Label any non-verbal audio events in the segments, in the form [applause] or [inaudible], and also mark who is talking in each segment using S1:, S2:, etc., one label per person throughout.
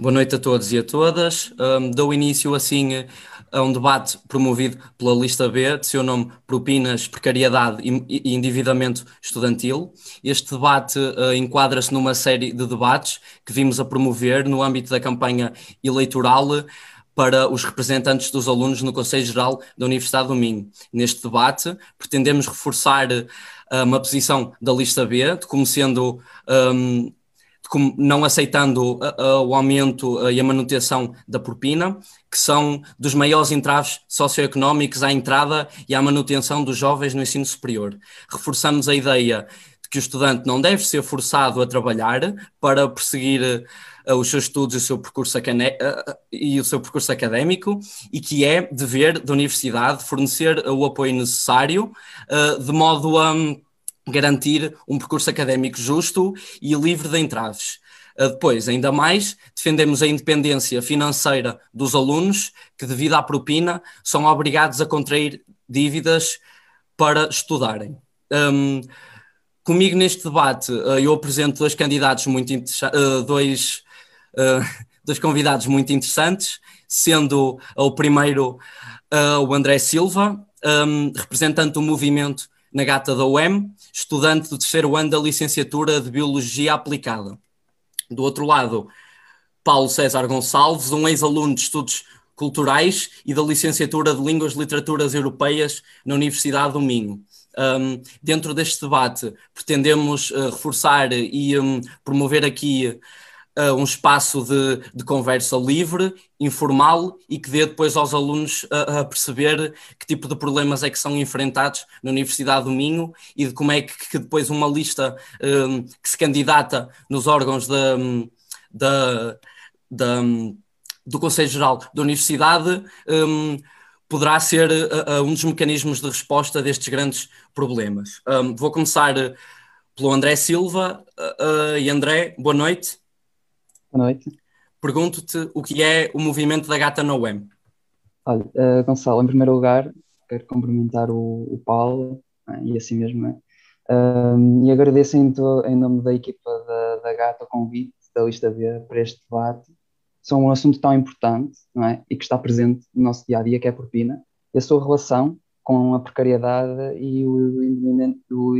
S1: Boa noite a todos e a todas. Um, dou início assim a um debate promovido pela lista B, de seu nome Propinas, Precariedade e Endividamento Estudantil. Este debate uh, enquadra-se numa série de debates que vimos a promover no âmbito da campanha eleitoral para os representantes dos alunos no Conselho Geral da Universidade do Minho. Neste debate, pretendemos reforçar uh, uma posição da lista B, como sendo um, não aceitando o aumento e a manutenção da propina, que são dos maiores entraves socioeconómicos à entrada e à manutenção dos jovens no ensino superior. Reforçamos a ideia de que o estudante não deve ser forçado a trabalhar para perseguir os seus estudos e o seu percurso, e o seu percurso académico e que é dever da universidade fornecer o apoio necessário de modo a garantir um percurso académico justo e livre de entraves. Ah, depois, ainda mais, defendemos a independência financeira dos alunos que, devido à propina, são obrigados a contrair dívidas para estudarem. Um, comigo neste debate, ah, eu apresento dois candidatos muito uh, dois, uh, [laughs] dois convidados muito interessantes, sendo o primeiro o André Silva, representante do movimento na Gata da UEM, estudante do terceiro ano da licenciatura de Biologia Aplicada. Do outro lado, Paulo César Gonçalves, um ex-aluno de Estudos Culturais e da licenciatura de Línguas e Literaturas Europeias na Universidade do Minho. Um, dentro deste debate, pretendemos uh, reforçar e um, promover aqui uh, um espaço de, de, conversa livre, informal e que dê depois aos alunos a, a, perceber que tipo de problemas é que são enfrentados na Universidade do Minho e de como é que, que depois uma lista um, que se candidata nos órgãos da, da, da do Conselho Geral da Universidade um, poderá ser uh, uh, um dos mecanismos de resposta destes grandes problemas. Um, vou começar pelo André Silva. Uh, e André, boa noite.
S2: Boa noite.
S1: Pergunto-te o que é o movimento da Gata no Web.
S2: Olha, uh, Gonçalo, em primeiro lugar, quero cumprimentar o, o Paulo né, e assim mesmo, né? um, e agradeço em, to, em, nome da equipa da, da Gata o convite da lista B para este debate. São um assunto tão importante não é? e que está presente no nosso dia a dia, que é a propina, e a sua relação com a precariedade e o endividamento, o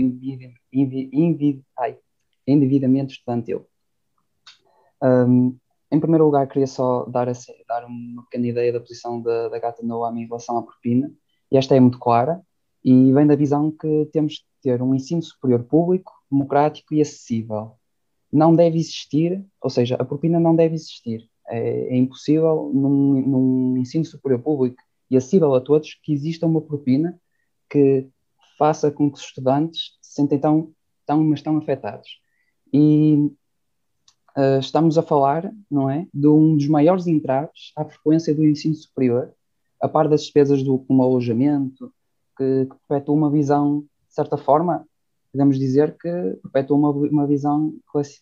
S2: endividamento estudantil. Um, em primeiro lugar, queria só dar, assim, dar uma pequena ideia da posição da, da Gata Noam em relação à propina, e esta é muito clara, e vem da visão que temos de ter um ensino superior público, democrático e acessível. Não deve existir, ou seja, a propina não deve existir. É, é impossível, num, num ensino superior público e acessível a todos, que exista uma propina que faça com que os estudantes se sentem tão, tão, mas tão afetados. E uh, estamos a falar, não é, de um dos maiores entraves à frequência do ensino superior, a par das despesas do como alojamento, que, que perpetua uma visão, de certa forma, podemos dizer que perpetua uma, uma visão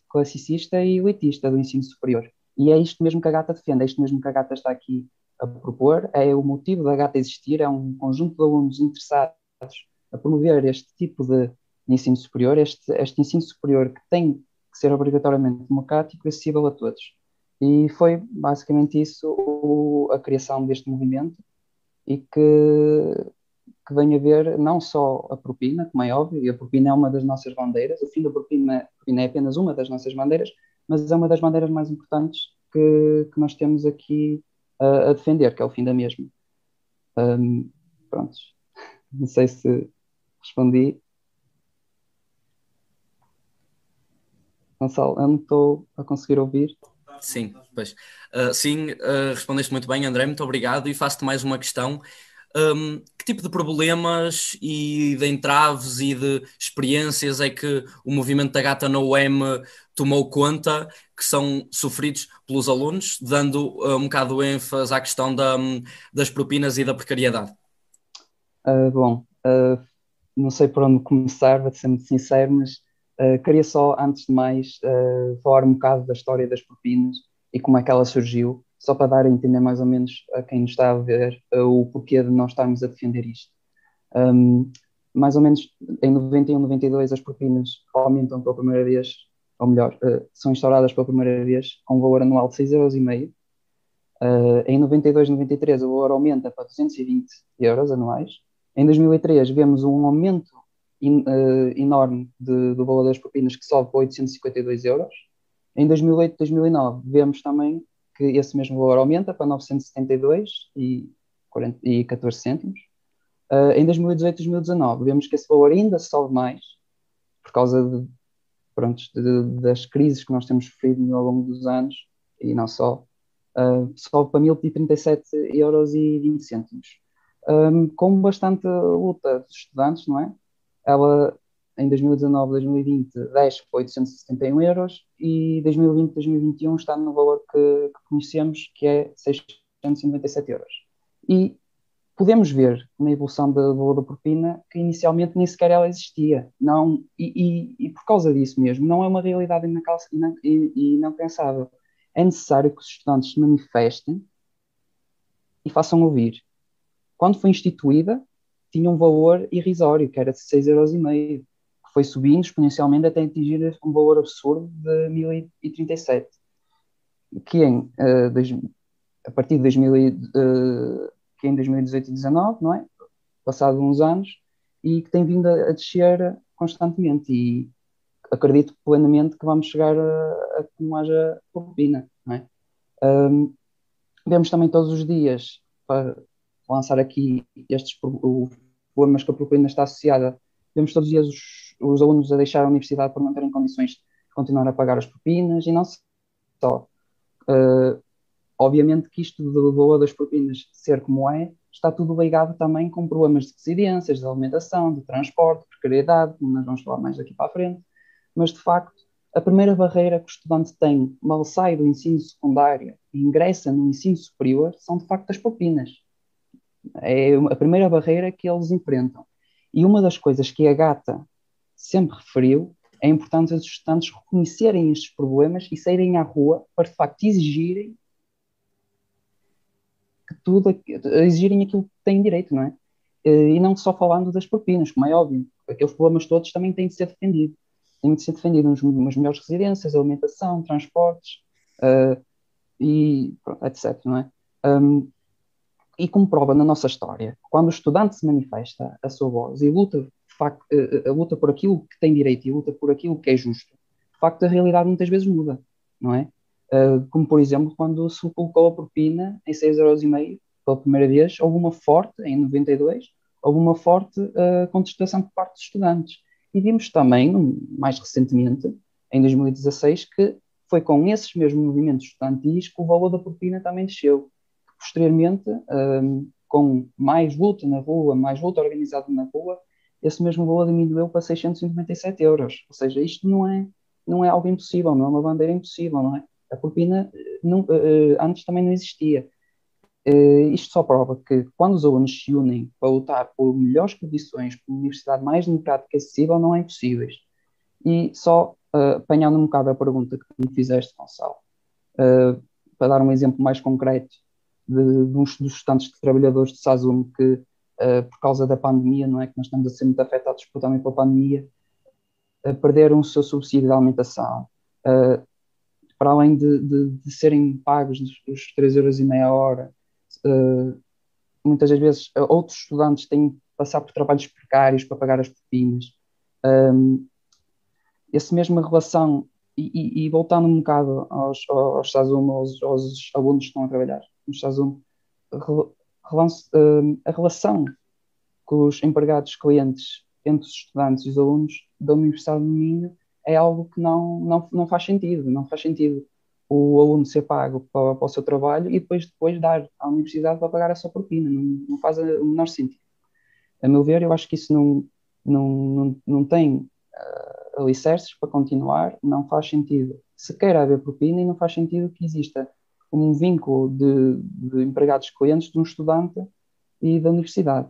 S2: classicista e elitista do ensino superior. E é isto mesmo que a Gata defende, é isto mesmo que a Gata está aqui a propor, é o motivo da Gata existir, é um conjunto de alunos interessados a promover este tipo de ensino superior, este, este ensino superior que tem ser obrigatoriamente democrático e acessível a todos. E foi basicamente isso o, a criação deste movimento e que, que vem a ver não só a propina, como é óbvio, e a propina é uma das nossas bandeiras, o fim da propina, propina é apenas uma das nossas bandeiras, mas é uma das bandeiras mais importantes que, que nós temos aqui a, a defender, que é o fim da mesma. Um, pronto, [laughs] não sei se respondi. Gonçalo, eu não estou a conseguir ouvir.
S1: Sim, pois. Uh, sim, uh, respondeste muito bem, André, muito obrigado. E faço-te mais uma questão. Um, que tipo de problemas e de entraves e de experiências é que o movimento da Gata no UEM tomou conta que são sofridos pelos alunos, dando uh, um bocado ênfase à questão da, das propinas e da precariedade?
S2: Uh, bom, não sei por onde começar, vou ser muito sincero, mas Uh, queria só, antes de mais, uh, falar um bocado da história das propinas e como é que ela surgiu, só para dar a entender mais ou menos a quem nos está a ver uh, o porquê de nós estarmos a defender isto. Um, mais ou menos em 91, 92, as propinas aumentam pela primeira vez ou melhor, são instauradas pela primeira vez com um valor anual de 6,5€. Uh, em 92, 93 o valor aumenta para 220 euros anuais. Em 2003 vemos um aumento in, uh, enorme de, do valor das propinas que sobe para 852 euros. Em 2008, 2009 vemos também que esse mesmo valor aumenta para 972 e, 40, e 14 cêntimos. Uh, em 2018, 2019 vemos que esse valor ainda sobe mais por causa de, pronto, de, das crises que nós temos sofrido ao longo dos anos e não só, uh, sobe para 1037 euros e 20 cêntimos. Um, com bastante luta dos estudantes, não é? Ela em 2019, 2020 desce para 871 euros e 2020, 2021 está no valor que, que conhecemos, que é 697 euros. E podemos ver na evolução do valor da propina que inicialmente nem sequer ela existia. Não, e, e, e por causa disso mesmo, não é uma realidade pensável. É necessário que os estudantes se manifestem e façam ouvir. Quando foi instituída, tinha um valor irrisório, que era de 6,5 euros, que foi subindo exponencialmente até atingir um valor absurdo de 1037, que em, uh, dois, a partir de 2000, uh, que em 2018 e 2019, não é? Passado uns anos, e que tem vindo a, a descer constantemente. E acredito plenamente que vamos chegar a, a que não haja propina, não é? Um, vemos também todos os dias, para lançar aqui estes problemas que a propina está associada, vemos todos os dias os, os alunos a deixar a universidade por não terem condições de continuar a pagar as propinas, e não só. Uh, Obviamente que isto do valor das propinas ser como é, está tudo ligado também com problemas de residências, de alimentação, de transporte, precariedade, nós vamos falar mais daqui para a frente, mas de facto a primeira barreira que o estudante tem mal sai do ensino secundário e ingressa no ensino superior são de facto as propinas. É a primeira barreira que eles enfrentam. E uma das coisas que a Gata sempre referiu é a importância dos estudantes reconhecerem estes problemas e saírem à rua para de facto exigirem que tudo, exigirem aquilo que têm direito, não é? Eh, e não só falando das propinas, como é óbvio, aqueles problemas todos também têm de ser defendidos. Têm de ser defendidos umas melhores residências, alimentação, transportes, uh, e etc, não é? Um, e como prova na nossa história, quando o estudante se manifesta a sua voz e luta, facto, uh, luta por aquilo que tem direito e luta por aquilo que é justo, de facto a realidade muitas vezes muda, não é? Uh, como por exemplo quando se colocou a propina em 6,5€ pela primeira vez, houve uma forte, em 92, houve uma forte contestação por parte dos estudantes. E vimos também, mais recentemente, em 2016, que foi com esses mesmos movimentos estudantis que o valor da propina também desceu. Posteriormente, um, com mais luta na rua, mais luta organizada na rua, esse mesmo valor diminuiu para 697 euros. Ou seja, isto não é, não é algo impossível, não é uma bandeira impossível, não é? A propina não, uh, antes também não existia. Isto só prova que quando os alunos se unem para lutar por melhores condições, por uma universidade mais democrática e acessível, não é impossíveis. E só uh, apanhando um bocado a pergunta que me fizeste, Gonçalo, uh, para dar um exemplo mais concreto de, dos estudantes de trabalhadores de Sazum que, uh, por causa da pandemia, não é que nós estamos a ser muito afetados por, também pela pandemia, perderam o seu subsídio de alimentação, para além de, de, de serem pagos os 3 euros e meia hora, uh, muitas das vezes uh, outros estudantes têm que passar por trabalhos precários para pagar as propinas. Um, essa mesma relação, e, e, e, voltando um bocado aos, aos aos, aos, alunos que estão a trabalhar no Sazum, a relação com os empregados clientes entre os estudantes e os alunos da Universidade do Minho é algo que não, não, não faz sentido. Não faz sentido o aluno ser pago para, para o seu trabalho e depois, depois dar à universidade para pagar a sua propina. Não, não faz o menor sentido. A meu ver, eu acho que isso não, não, não, não tem uh, alicerces para continuar, não faz sentido se quer haver propina e não faz sentido que exista um vínculo de, de empregados clientes de um estudante e da universidade.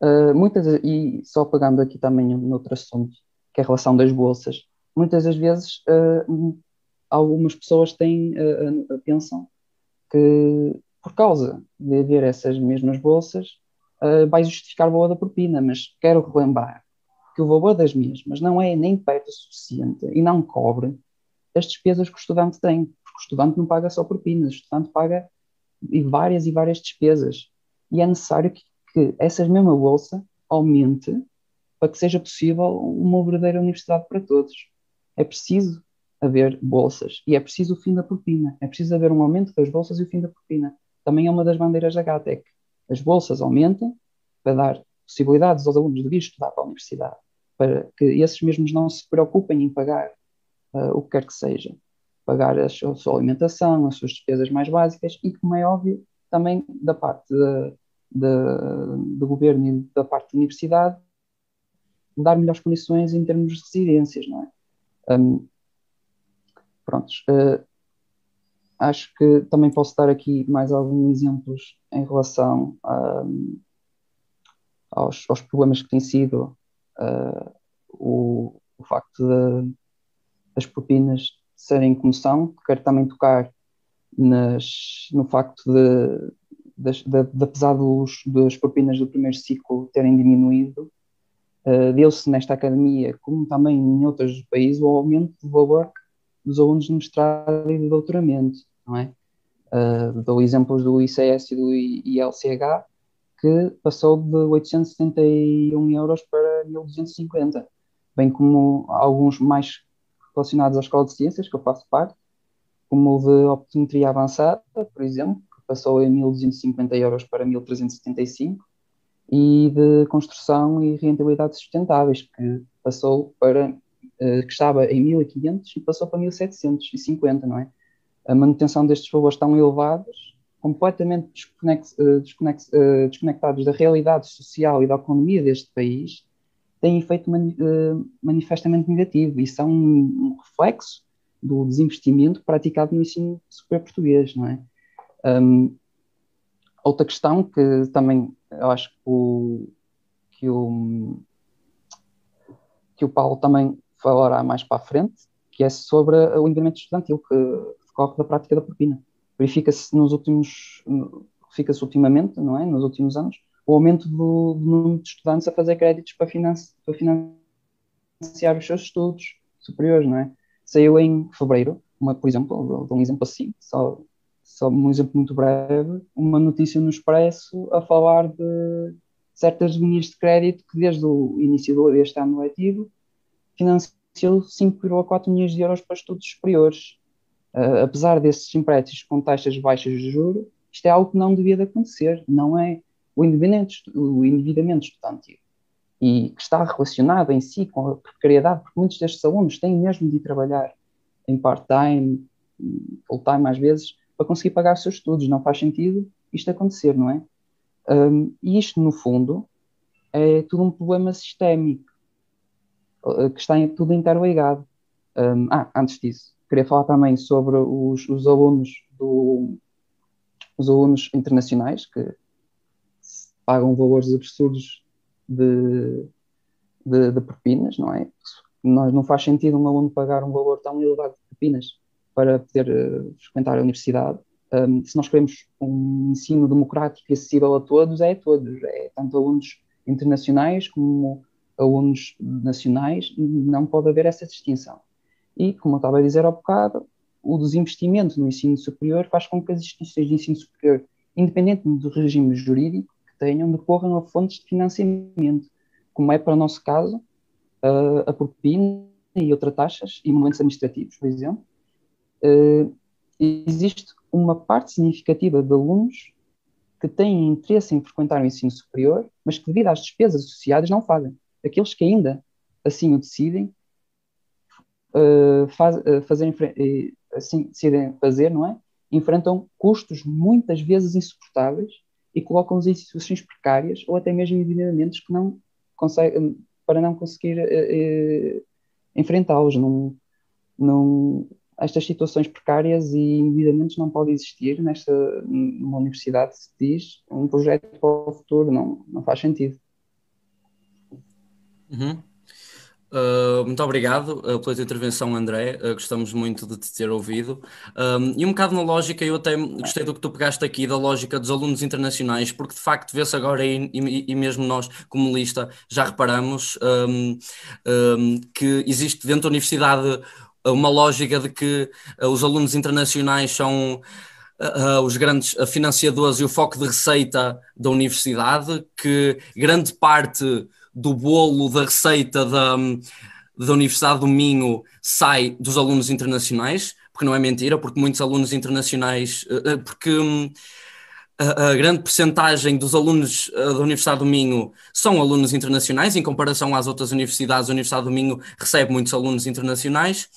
S2: Uh, muitas, e só pegando aqui também um outro assunto, que é a relação das bolsas. Muitas das vezes, uh, algumas pessoas têm, uh, pensam que por causa de haver essas mesmas bolsas, vai justificar o valor da propina, mas quero relembrar que o valor das mesmas não é nem perto o suficiente e não cobre as despesas que o estudante tem, porque o estudante não paga só propinas, o estudante paga várias e várias despesas. E é necessário que, que essa mesma bolsa aumente para que seja possível uma verdadeira universidade para todos. É preciso haver bolsas e é preciso o fim da propina. É preciso haver um aumento das bolsas e o fim da propina. Também é uma das bandeiras da GATEC. As bolsas aumentem para dar possibilidades aos alunos de vir estudar para a universidade, para que esses mesmos não se preocupem em pagar uh, o que quer que seja, pagar a, a sua alimentação, as suas despesas mais básicas e, como é óbvio, também da parte do governo e da parte da universidade, dar melhores condições em termos de residências, não é? Um, prontos. Uh, acho que também posso dar aqui mais alguns exemplos em relação um, aos, aos, problemas que tem sido uh, o, o, facto de, das propinas serem como são. Quero também tocar nas, no facto de, de, de, de apesar dos, das propinas do primeiro ciclo terem diminuído, uh, deu-se nesta academia, como também em outros países, o aumento do valor dos alunos de mestrado e de doutoramento, não é? Uh, dou exemplos do ICS e do ILCH, que passou de 871 euros para 1250, bem como alguns mais relacionados à Escola de Ciências, que eu faço parte, como o de optometria avançada, por exemplo, que passou em 1250 euros para 1375, e de construção e rentabilidade sustentáveis, que passou para eh, que estava em 1500 e passou para 1750, não é? A manutenção destes valores tão elevados, completamente eh, eh, desconectados da realidade social e da economia deste país, têm efeito mani, manifestamente negativo e são um, reflexo do desinvestimento praticado no ensino superior português, não é? Um, outra questão que também eu acho que o, que o, que o Paulo também falará mais para a frente, que é sobre o endividamento estudantil que decorre da prática da propina. Verifica-se nos últimos, verifica-se ultimamente, não é, nos últimos anos, o aumento do, do número de estudantes a fazer créditos para, finance, para financiar os seus estudos superiores, não é? Saiu em fevereiro, uma, por exemplo, um exemplo assim, só, só um exemplo muito breve, uma notícia no Expresso a falar de certas linhas de crédito que desde o início deste ano letivo financiou 5,4 milhões de euros para estudos superiores. Uh, apesar desses empréstimos com taxas baixas de juros, isto é algo que não devia de acontecer, não é o endividamento, o endividamento estudantil. E que está relacionado em si com a precariedade, porque muitos destes alunos têm mesmo de trabalhar em part-time, full-time às vezes, para conseguir pagar os seus estudos. Não faz sentido isto acontecer, não é? Um, e isto, no fundo, é tudo um problema sistémico eh, que está tudo interligado. Um, ah, antes disso, queria falar também sobre os, os alunos do, os alunos internacionais que pagam valores absurdos de, de, de, propinas, não é? Nós, não faz sentido um aluno pagar um valor tão elevado de propinas para poder uh, frequentar a universidade. Um, se nós queremos um ensino democrático e acessível a todos, é a todos, é tanto alunos internacionais como alunos nacionais, não pode haver essa distinção. E, como eu estava a dizer há bocado, o desinvestimento no ensino superior faz com que as instituições de ensino superior, independentemente do regime jurídico tenham, decorram a fontes de financiamento, como é para o nosso caso a propina e outras taxas e movimentos administrativos, por exemplo. existe uma parte significativa de alunos que têm interesse em frequentar o ensino superior, mas que, devido às despesas associadas, não fazem aqueles que ainda assim o decidem, uh, faz, uh, fazer, assim decidem fazer, não é? Enfrentam custos muitas vezes insuportáveis e colocam-os em situações precárias ou até mesmo endividamentos que não conseguem, para não conseguir enfrentá-los. Não, não, estas situações precárias e endividamentos não podem existir nesta numa universidade se diz um projeto para o futuro não não faz sentido
S1: Uhum. Uh, muito obrigado uh, pela tua intervenção, André. Uh, gostamos muito de te ter ouvido. Um, e um bocado na lógica, eu até gostei do que tu pegaste aqui, da lógica dos alunos internacionais, porque de facto vê-se agora, e, e, e, mesmo nós, como lista, já reparamos um, um, que existe dentro da universidade uma lógica de que os alunos internacionais são. Uh, os grandes financiadores e o foco de receita da universidade, que grande parte do bolo da receita da, da Universidade do Minho sai dos alunos internacionais, porque não é mentira, porque muitos alunos internacionais, eh, eh, porque hum, a, grande percentagem dos alunos eh, da Universidade do Minho são alunos internacionais, em comparação às outras universidades, a Universidade do Minho recebe muitos alunos internacionais.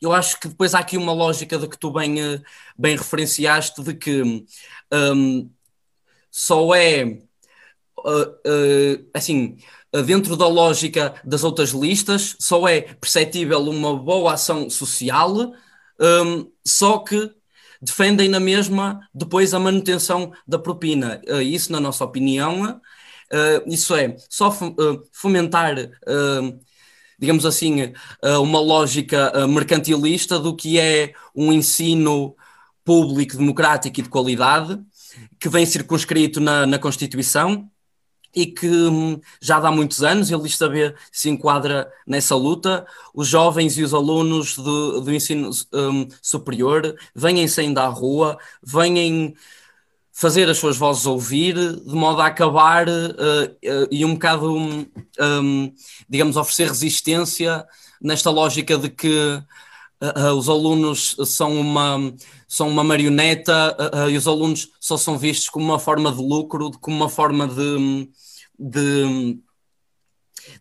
S1: eu acho que depois há aqui uma lógica de que tu bem, bem referenciaste, de que um, só é assim, dentro da lógica das outras listas, só é perceptível uma boa ação social, um, só que defendem na mesma depois a manutenção da propina. Uh, isso, na nossa opinião, uh, isso é só fomentar, digamos assim, uma lógica mercantilista do que é um ensino público, democrático e de qualidade, que vem circunscrito na, na Constituição e que hum, já há muitos anos, ele saber se enquadra nessa luta. Os jovens e os alunos do, do ensino um, superior vêm saindo à rua, vêm fazer as suas vozes ouvir, de modo a acabar uh, uh, e um bocado, um, um, digamos, oferecer resistência nesta lógica de que uh, os alunos são uma, são uma marioneta e os alunos só são vistos como uma forma de lucro, como uma forma de hum, de,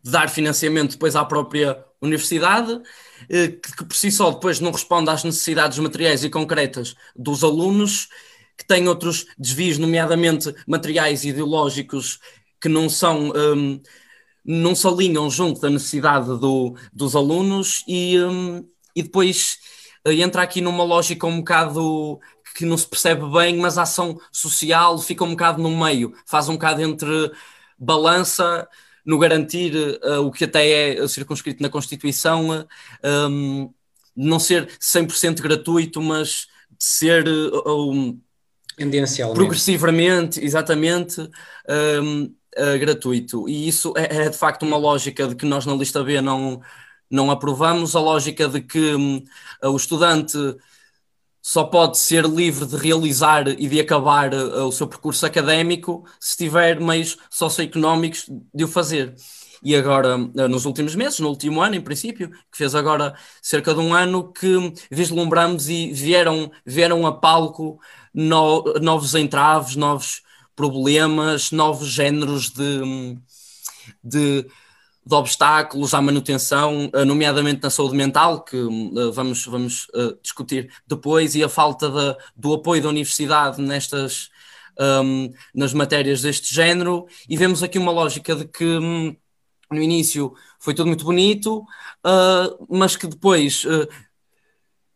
S1: de dar financiamento depois à própria universidade, eh, que, que por si só depois não responde às necessidades materiais e concretas dos alunos, que tem outros desvios, nomeadamente materiais ideológicos, que não são. Um, não se alinham junto da necessidade do, dos alunos e, um, e depois uh, entra aqui numa lógica um bocado que não se percebe bem, mas a ação social fica um bocado no meio, faz um bocado entre balança no garantir uh, o que até é circunscrito na Constituição, um, ehm, não ser 100% gratuito, mas de ser uh, um, progressivamente, exatamente, um, ehm, uh, eh, gratuito. E isso é, é, de facto uma lógica de que nós na lista B não, não aprovamos, a lógica de que um, o estudante só pode ser livre de realizar e de acabar uh, o seu percurso académico se tiver meios socioeconómicos de o fazer. E agora, uh, nos últimos meses, no último ano, em princípio, que fez agora cerca de um ano, que vislumbramos e vieram, vieram a palco no, novos entraves, novos problemas, novos géneros de, de de obstáculos à manutenção, eh, nomeadamente na saúde mental, que uh, vamos, vamos uh, discutir depois, e a falta de, do apoio da universidade nestas um, nas matérias deste género, e vemos aqui uma lógica de que um, no início foi tudo muito bonito, uh, mas que depois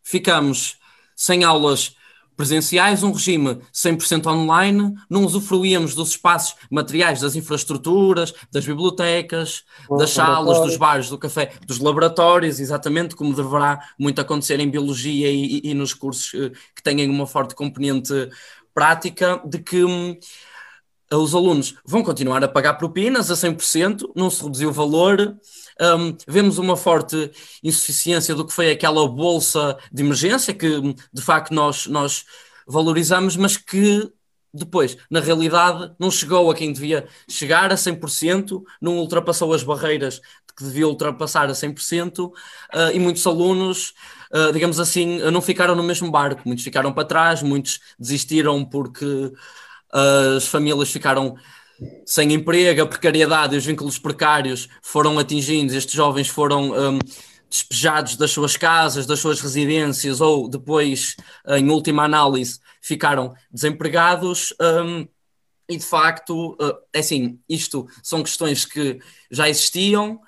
S1: ficamos sem aulas presenciais, um regime 100% online, não usufruíamos dos espaços materiais, das infraestruturas, das bibliotecas, das salas, dos bares, do café, dos laboratórios, exatamente como deverá muito acontecer em biologia e, e, e nos cursos eh, que têm uma forte componente prática, de que hum, os alunos vão continuar a pagar propinas a 100%, não se reduziu o valor, um, vemos uma forte insuficiência do que foi aquela bolsa de emergência, que de facto nós, nós valorizamos, mas que depois, na realidade, não chegou a quem devia chegar a 100%, não ultrapassou as barreiras que devia ultrapassar a 100%, uh, ah, e muitos alunos, uh, digamos assim, não ficaram no mesmo barco, muitos ficaram para trás, muitos desistiram porque as famílias ficaram sem emprego, a precariedade e os vínculos precários foram atingidos, estes jovens foram um, despejados das suas casas, das suas residências, ou depois, em última análise, ficaram desempregados. Um, e de facto, uh, assim, isto são questões que já existiam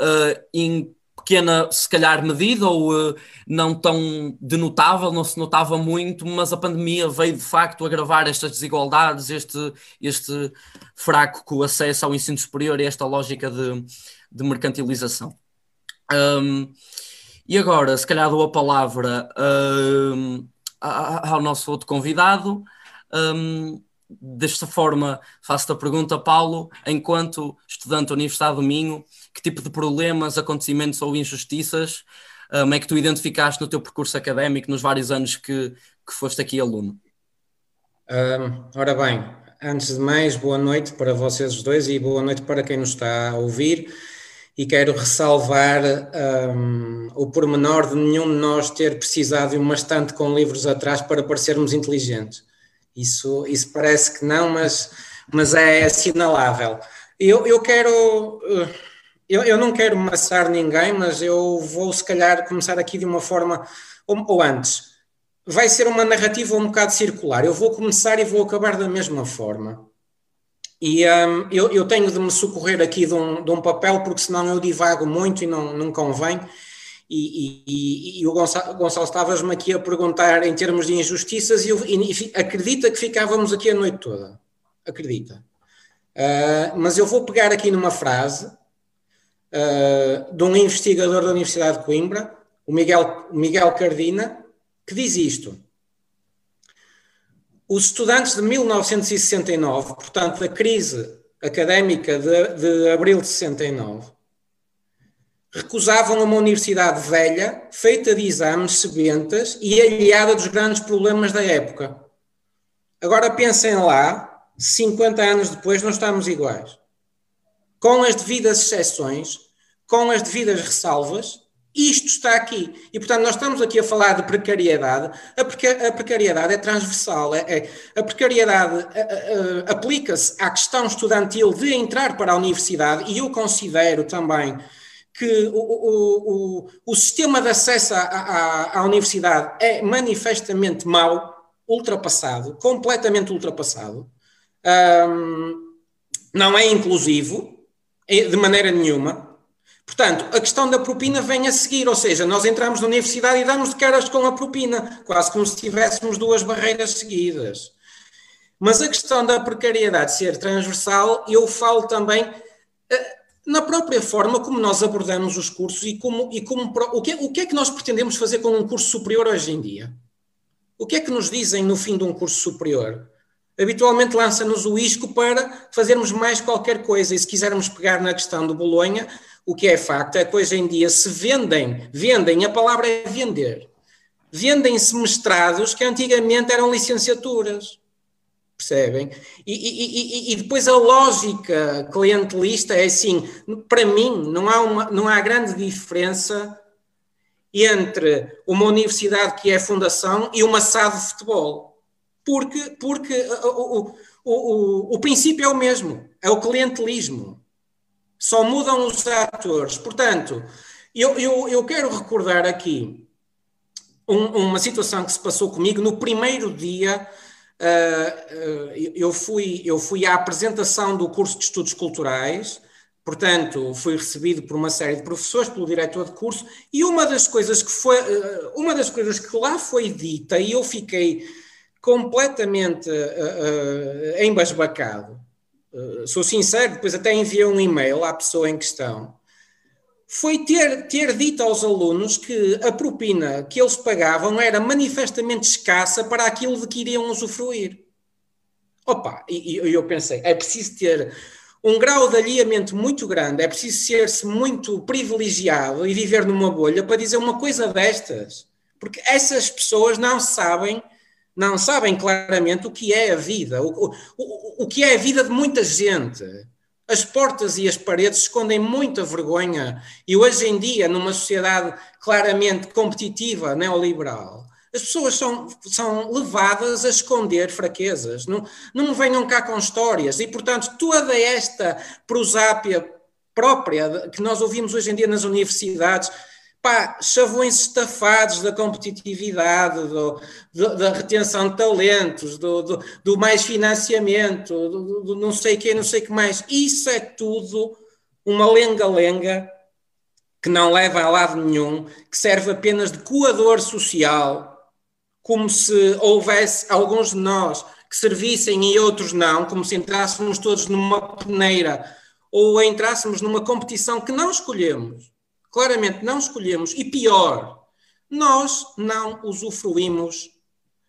S1: uh, em pequena, se calhar, medida ou uh, não tão denotável, não se notava muito, mas a pandemia veio de facto agravar estas desigualdades, este, este fraco acesso ao ensino superior e esta lógica de, de mercantilização. Um, e agora, se calhar, dou a palavra um, ao nosso outro convidado. Um, desta forma, faço-te a pergunta, Paulo, enquanto estudante da Universidade do Minho, que tipo de problemas, acontecimentos ou injustiças um, é que tu identificaste no teu percurso académico nos vários anos que, que foste aqui aluno?
S3: Um, ora bem, antes de mais, boa noite para vocês dois e boa noite para quem nos está a ouvir. E quero ressalvar um, o pormenor de nenhum de nós ter precisado de uma estante com livros atrás para parecermos inteligentes. Isso, isso parece que não, mas, mas é assinalável. Eu, eu quero. Eu, eu não quero maçar ninguém, mas eu vou, se calhar, começar aqui de uma forma. Ou, ou antes, vai ser uma narrativa um bocado circular. Eu vou começar e vou acabar da mesma forma. E um, eu, eu, tenho de me socorrer aqui de um, de um, papel, porque senão eu divago muito e não, não convém. E, e, e, o Gonçalo, Gonçalo estavas-me aqui a perguntar em termos de injustiças e, eu, e, acredita que ficávamos aqui a noite toda. Acredita. Uh, mas eu vou pegar aqui numa frase uh, de um investigador da Universidade de Coimbra, o Miguel, Miguel Cardina, que diz isto. Os estudantes de 1969, portanto, da crise académica de, de abril de 69, recusavam uma universidade velha, feita de exames sebentas e aliada dos grandes problemas da época. Agora pensem lá, 50 anos depois não estamos iguais. Com as devidas exceções, com as devidas ressalvas, isto está aqui. E, portanto, nós estamos aqui a falar de precariedade. A, precariedade é transversal. É, é a precariedade aplica-se à questão estudantil de entrar para a universidade, e eu considero também que o, o, o, o sistema de acesso à, à, à, universidade é manifestamente mau, ultrapassado, completamente ultrapassado, um, não é inclusivo de maneira nenhuma. Portanto, a questão da propina vem a seguir, ou seja, nós entramos na universidade e damos de caras com a propina, quase como se tivéssemos duas barreiras seguidas. Mas a questão da precariedade ser transversal, eu falo também eh, na própria forma como nós abordamos os cursos e como, e como o, que, o que é que nós pretendemos fazer com um curso superior hoje em dia? O que é que nos dizem no fim de um curso superior? Habitualmente lança-nos o isco para fazermos mais qualquer coisa, e se quisermos pegar na questão do Bolonha, o que é facto é que hoje em dia se vendem, vendem, a palavra é vender, vendem-se mestrados que antigamente eram licenciaturas. Percebem? E, e, e, e, depois a lógica clientelista é assim, para mim não há, uma, não há grande diferença entre uma universidade que é fundação e uma SAD de futebol, porque, porque o, o, o, o princípio é o mesmo, é o clientelismo, só mudam os atores. Portanto, eu, eu, eu quero recordar aqui um, uma situação que se passou comigo no primeiro dia Uh, eu, fui, eu fui à apresentação do curso de Estudos Culturais, portanto, fui recebido por uma série de professores, pelo diretor de curso, e uma das coisas que foi, uh, uma das coisas que lá foi dita, e eu fiquei completamente uh, embasbacado, sou sincero, depois até enviei um e-mail à pessoa em questão, foi ter, ter dito aos alunos que a propina que eles pagavam era manifestamente escassa para aquilo de que iriam usufruir. Opa, e, e eu pensei, é preciso ter um grau de alinhamento muito grande, é preciso ser-se muito privilegiado e viver numa bolha para dizer uma coisa destas. Porque essas pessoas não sabem, não sabem claramente o que é a vida, o, o, o que é a vida de muita gente. As portas e as paredes escondem muita vergonha e hoje em dia, numa sociedade claramente competitiva, neoliberal, as pessoas são, são levadas a esconder fraquezas. Não, não venham cá com histórias. E, portanto, toda esta prosápia própria que nós ouvimos hoje em dia nas universidades pá, chavões estafados da competitividade, do, do, da retenção de talentos, do, do, mais financiamento, do, do, não sei quem, não sei que mais. Isso é tudo uma lenga-lenga que não leva a lado nenhum, que serve apenas de coador social, como se houvesse alguns de nós que servissem e outros não, como se entrássemos todos numa peneira ou entrássemos numa competição que não escolhemos. Claramente não escolhemos. E pior, nós não usufruímos.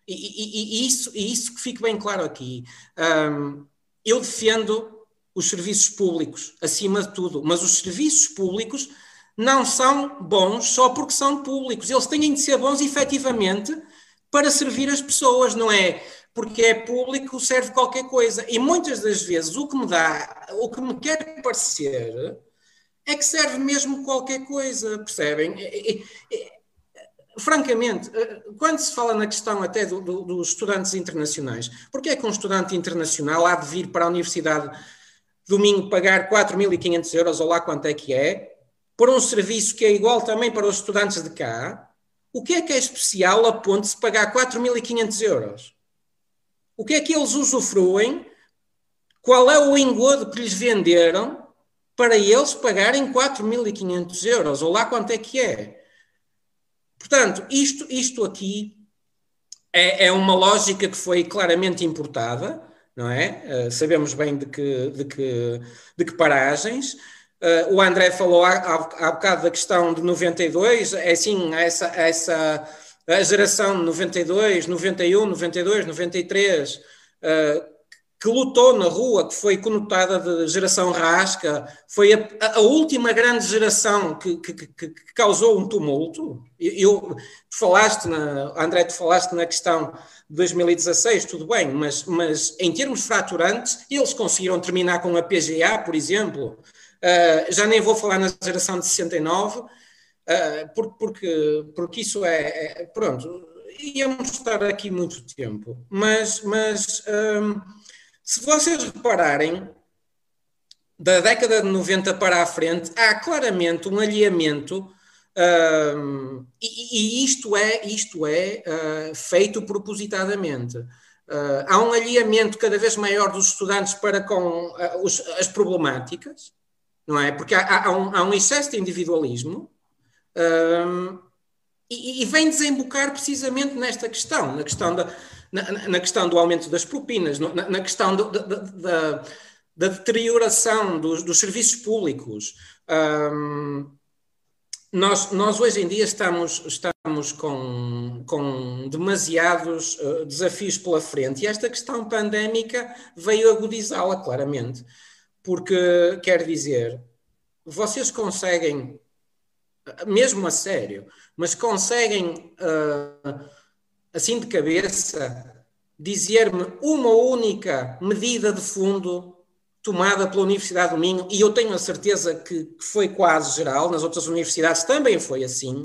S3: E, e, e isso, e isso que fique bem claro aqui. Um, eu defendo os serviços públicos, acima de tudo, mas os serviços públicos não são bons só porque são públicos. Eles têm de ser bons efetivamente para servir as pessoas, não é? Porque é público, serve qualquer coisa. E muitas das vezes o que me dá, o que me quer parecer, é que serve mesmo qualquer coisa, percebem? Francamente, eh, quando se fala na questão até do, do, dos estudantes internacionais, porque é que um estudante internacional há de vir para a universidade domingo pagar 4.500 euros ou lá quanto é que é, por um serviço que é igual também para os estudantes de cá, o que é que é especial a ponto de se pagar 4.500 euros? O que é que eles usufruem? Qual é o engodo que lhes venderam para eles pagarem 4.500 euros? Ou lá quanto é que é? Portanto, isto, isto aqui é, é uma lógica que foi claramente importada, não é? Uh, sabemos bem de que, de que, de que paragens. Uh, o André falou há, há, bocado da questão de 92, é assim, essa, essa a geração 92, 91, 92, 93, uh, que lutou na rua, que foi conotada de geração rasca, foi a, a última grande geração que, que, que, que, causou um tumulto. Eu, tu falaste, na, André, tu falaste na questão de 2016, tudo bem, mas, mas em termos fraturantes, eles conseguiram terminar com a PGA, por exemplo, Uh, já nem vou falar na geração de 69, uh, porque, porque, porque isso é, é, Pronto, íamos estar aqui muito tempo. Mas, mas um, se vocês repararem, da década de 90 para a frente, há claramente um alinhamento. Um, e, e, isto é, isto é uh, feito propositadamente. Uh, há um alinhamento cada vez maior dos estudantes para com os, as problemáticas, não é? Porque há, há, um, há um, excesso de individualismo e, e, vem desembocar precisamente nesta questão, na questão, da, na, na questão do aumento das propinas, na, na questão do, da, da, da, deterioração dos, dos serviços públicos. Um, nós, nós hoje em dia estamos, estamos com, com demasiados uh, desafios pela frente e esta questão pandémica veio agudizá-la claramente porque quer dizer, vocês conseguem, mesmo a sério, mas conseguem, uh, assim de cabeça, dizer-me uma única medida de fundo tomada pela Universidade do Minho, e eu tenho a certeza que, foi quase geral, nas outras universidades também foi assim,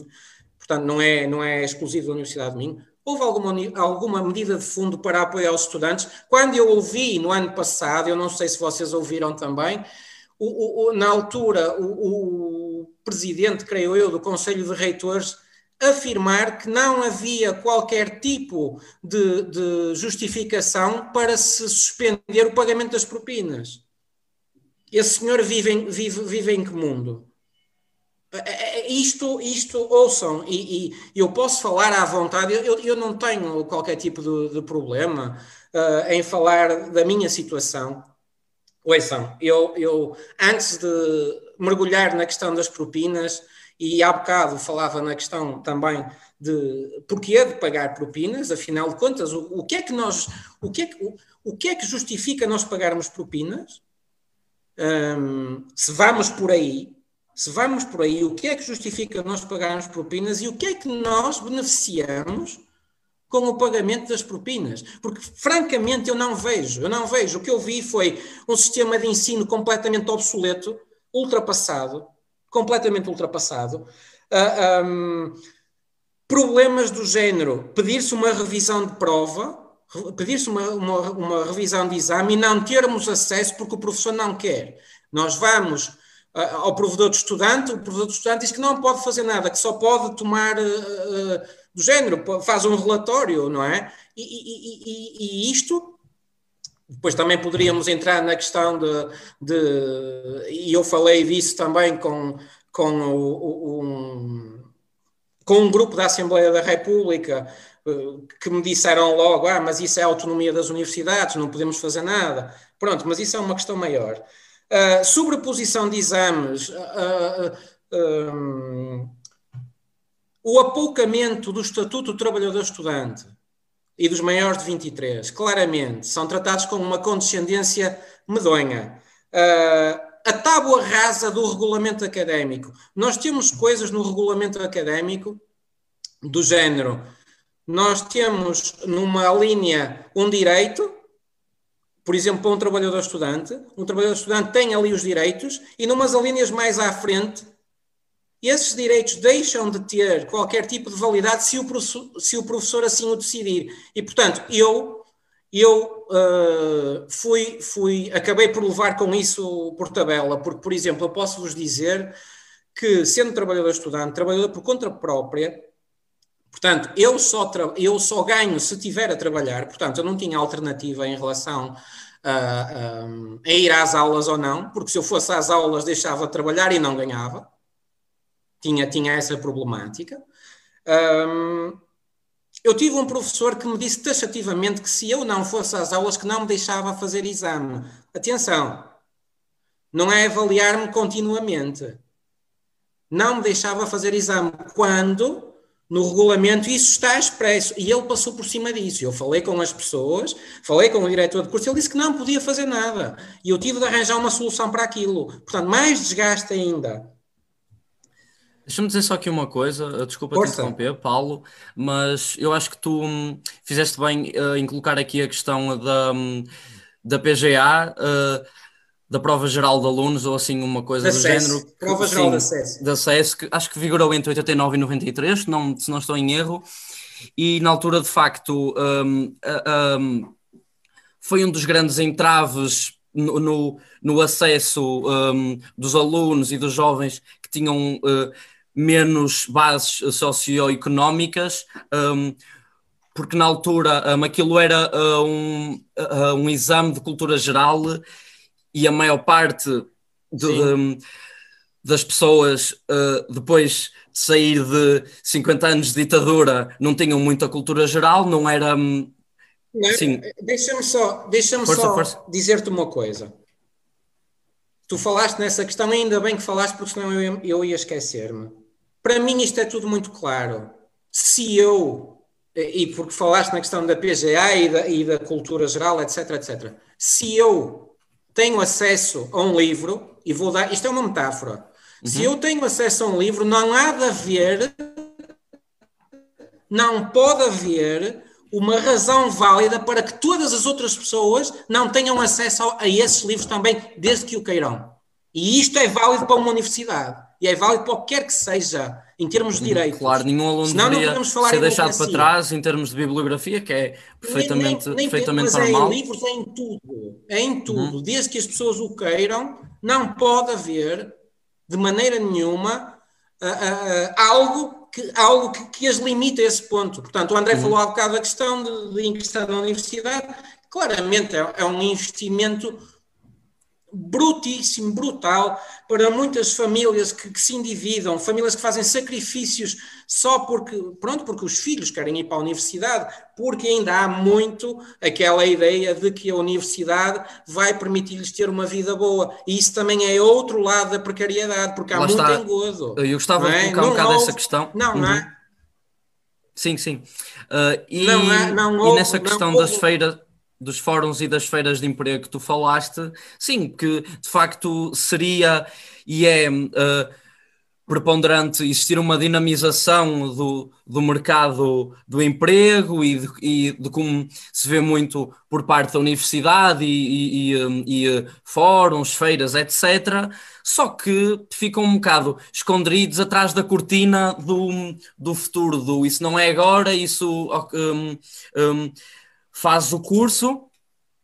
S3: portanto não é, não é exclusivo da Universidade do Minho, Houve alguma, alguma medida de fundo para apoiar os estudantes? Quando eu ouvi no ano passado, eu não sei se vocês ouviram também, o, o, na altura o, o presidente, creio eu, do Conselho de Reitores afirmar que não havia qualquer tipo de, de, justificação para se suspender o pagamento das propinas. Esse senhor vive em, vive, vive em que mundo? É, é, é, isto, isto ouçam, e, e, eu posso falar à vontade, eu, eu não tenho qualquer tipo de, de problema uh, em falar da minha situação. Ouçam, eu, eu antes de mergulhar na questão das propinas, e há bocado falava na questão também de porquê de pagar propinas, afinal de contas, o, o que é que nós, o que é que, o, o que é que justifica nós pagarmos propinas? Um, se vamos por aí, se vamos por aí, o que é que justifica nós pagarmos propinas e o que é que nós beneficiamos com o pagamento das propinas? Porque, francamente, eu não vejo, eu não vejo. O que eu vi foi um sistema de ensino completamente obsoleto, ultrapassado, completamente ultrapassado. Uh, ah, um, problemas do género, pedir-se uma revisão de prova, pedir-se uma, uma, uma revisão de exame e não termos acesso porque o professor não quer. Nós vamos ao provedor do estudante, o provedor do estudante diz que não pode fazer nada, que só pode tomar uh, do género, faz um relatório, não é? E, e, e, e, isto, depois também poderíamos entrar na questão de, de, e eu falei disso também com, com, o, um, com um grupo da Assembleia da República que me disseram logo, ah, mas isso é a autonomia das universidades, não podemos fazer nada. Pronto, mas isso é uma questão maior. Uh, sobreposição de exames, uh, uh, um, o apoucamento do Estatuto do Trabalhador Estudante e dos maiores de 23, claramente, são tratados com uma condescendência medonha. a tábua rasa do regulamento académico. Nós temos coisas no regulamento académico do género nós temos numa linha um direito, por exemplo, para um trabalhador estudante, um trabalhador estudante tem ali os direitos, e numas linhas mais à frente, esses direitos deixam de ter qualquer tipo de validade se o professor, se o professor assim o decidir. E, portanto, eu, eu uh, fui, fui, acabei por levar com isso por tabela, porque, por exemplo, eu posso vos dizer que, sendo trabalhador estudante, trabalhador por conta própria, Portanto, eu só, eu só ganho se tiver a trabalhar, portanto, eu não tinha alternativa em relação a, a, a, ir às aulas ou não, porque se eu fosse às aulas deixava de trabalhar e não ganhava. Tinha, tinha essa problemática. Um, eu tive um professor que me disse taxativamente que se eu não fosse às aulas, que não me deixava fazer exame. Atenção, não é avaliar-me continuamente. Não me deixava fazer exame quando no regulamento isso está expresso e ele passou por cima disso. Eu falei com as pessoas, falei com o diretor de curso, ele disse que não podia fazer nada e eu tive de arranjar uma solução para aquilo. Portanto, mais desgaste ainda.
S1: Deixa-me dizer só aqui uma coisa, desculpa te interromper, Paulo, mas eu acho que tu hum, fizeste bem uh, em colocar aqui a questão da, hum, da PGA. Eh, da prova geral de alunos ou assim uma coisa do género.
S3: Prova geral de acesso.
S1: De acesso, que acho que vigorou entre 89 e 93, se não, se não estou em erro, e na altura de facto um, um, foi um dos grandes entraves no, no, no acesso dos alunos e dos jovens que tinham uh, menos bases socioeconómicas. Um, porque na altura um, aquilo era um, uh, um exame de cultura geral e a maior parte de, de, das pessoas uh, depois de sair de 50 anos de ditadura não tinham muita cultura geral, não era. Hum,
S3: sim. Deixa-me só, deixa só dizer-te uma coisa. Tu falaste nessa questão, ainda bem que falaste, porque senão eu, eu ia esquecer-me. Para mim, isto é tudo muito claro. Se eu, e porque falaste na questão da PGA e da, e da cultura geral, etc, etc. Se eu tenho acesso a um livro, e vou dar, isto é uma metáfora. Uhum. Se eu tenho acesso a um livro, não há de haver, não pode haver uma razão válida para que todas as outras pessoas não tenham acesso a esses livros também, desde que o queiram. E isto é válido para uma universidade. E é válido para o que quer que seja em termos de uhum, direitos.
S1: Claro, nenhum aluno Senão deveria ser deixado para trás em termos de bibliografia, que é perfeitamente, nem, nem, nem perfeitamente normal.
S3: É em livros, é em tudo. É em tudo. Uhum. Desde que as pessoas o queiram, não pode haver, de maneira nenhuma, uh, uh, algo, que, algo que, que, as limite a esse ponto. Portanto, o André uhum. falou há bocado da questão de, de ingressar na universidade. Claramente é, é um investimento brutíssimo, brutal para muitas famílias que, que, se endividam, famílias que fazem sacrifícios só porque, pronto, porque os filhos querem ir para a universidade, porque ainda há muito aquela ideia de que a universidade vai permitir-lhes ter uma vida boa. E isso também é outro lado da precariedade, porque há Lá muito está. engodo.
S1: Eu gostava de é? colocar um bocado essa questão.
S3: Não, uhum. não é?
S1: Sim, sim. Uh, e, não, não, não, e nessa questão das feiras dos fóruns e das feiras de emprego que tu falaste, sim, que de facto seria e é uh, preponderante existir uma dinamização do, do mercado do emprego e de, e de como se vê muito por parte da universidade e, e, e, e fóruns, feiras, etc. Só que ficam um bocado escondidos atrás da cortina do, do futuro, do isso não é agora, isso. Um, um, fazes o curso,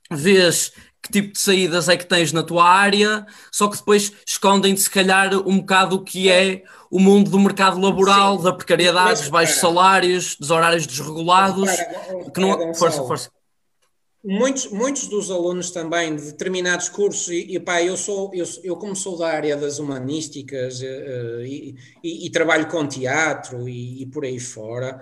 S1: vês que tipo de saídas é que tens na tua área, só que depois escondem se calhar um bocado o que é o mundo do mercado laboral, Sim. da precariedade, dos baixos salários, dos horários desregulados, que não... força, força.
S3: muitos, muitos dos alunos também de determinados cursos, e, e pá, eu sou, eu, eu como sou da área das humanísticas uh, e, e, e, trabalho com teatro e, por aí fora,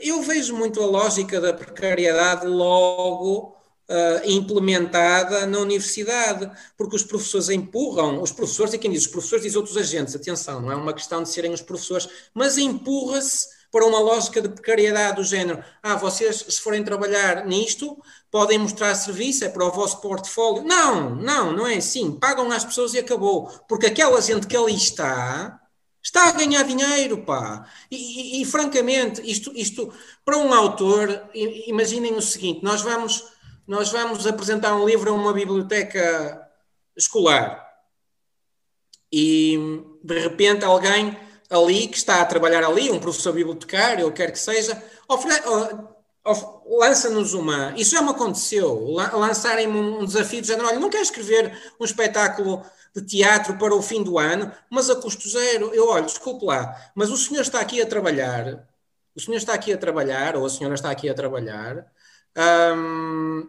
S3: eu vejo muito a lógica da precariedade logo uh, implementada na universidade, porque os professores empurram, os professores, e quem diz os professores diz outros agentes, atenção, não é uma questão de serem os professores, mas empurra-se para uma lógica de precariedade do género. Ah, vocês, se forem trabalhar nisto, podem mostrar serviço, é para o vosso portfólio. Não, não, não é assim. Pagam às pessoas e acabou. Porque aquela gente que ali está, está a ganhar dinheiro, pá. E, e, e francamente, isto, isto, para um autor, imaginem o seguinte: nós vamos, nós vamos apresentar um livro a uma biblioteca escolar. E de repente alguém ali, que está a trabalhar ali, um professor bibliotecário, ou quer que seja, lança-nos uma. Isso já me aconteceu, lançarem-me um desafio de género: olha, não quero escrever um espetáculo de teatro para o fim do ano, mas a custo zero. Eu olho, desculpe lá, mas o senhor está aqui a trabalhar, o senhor está aqui a trabalhar, ou a senhora está aqui a trabalhar, hum,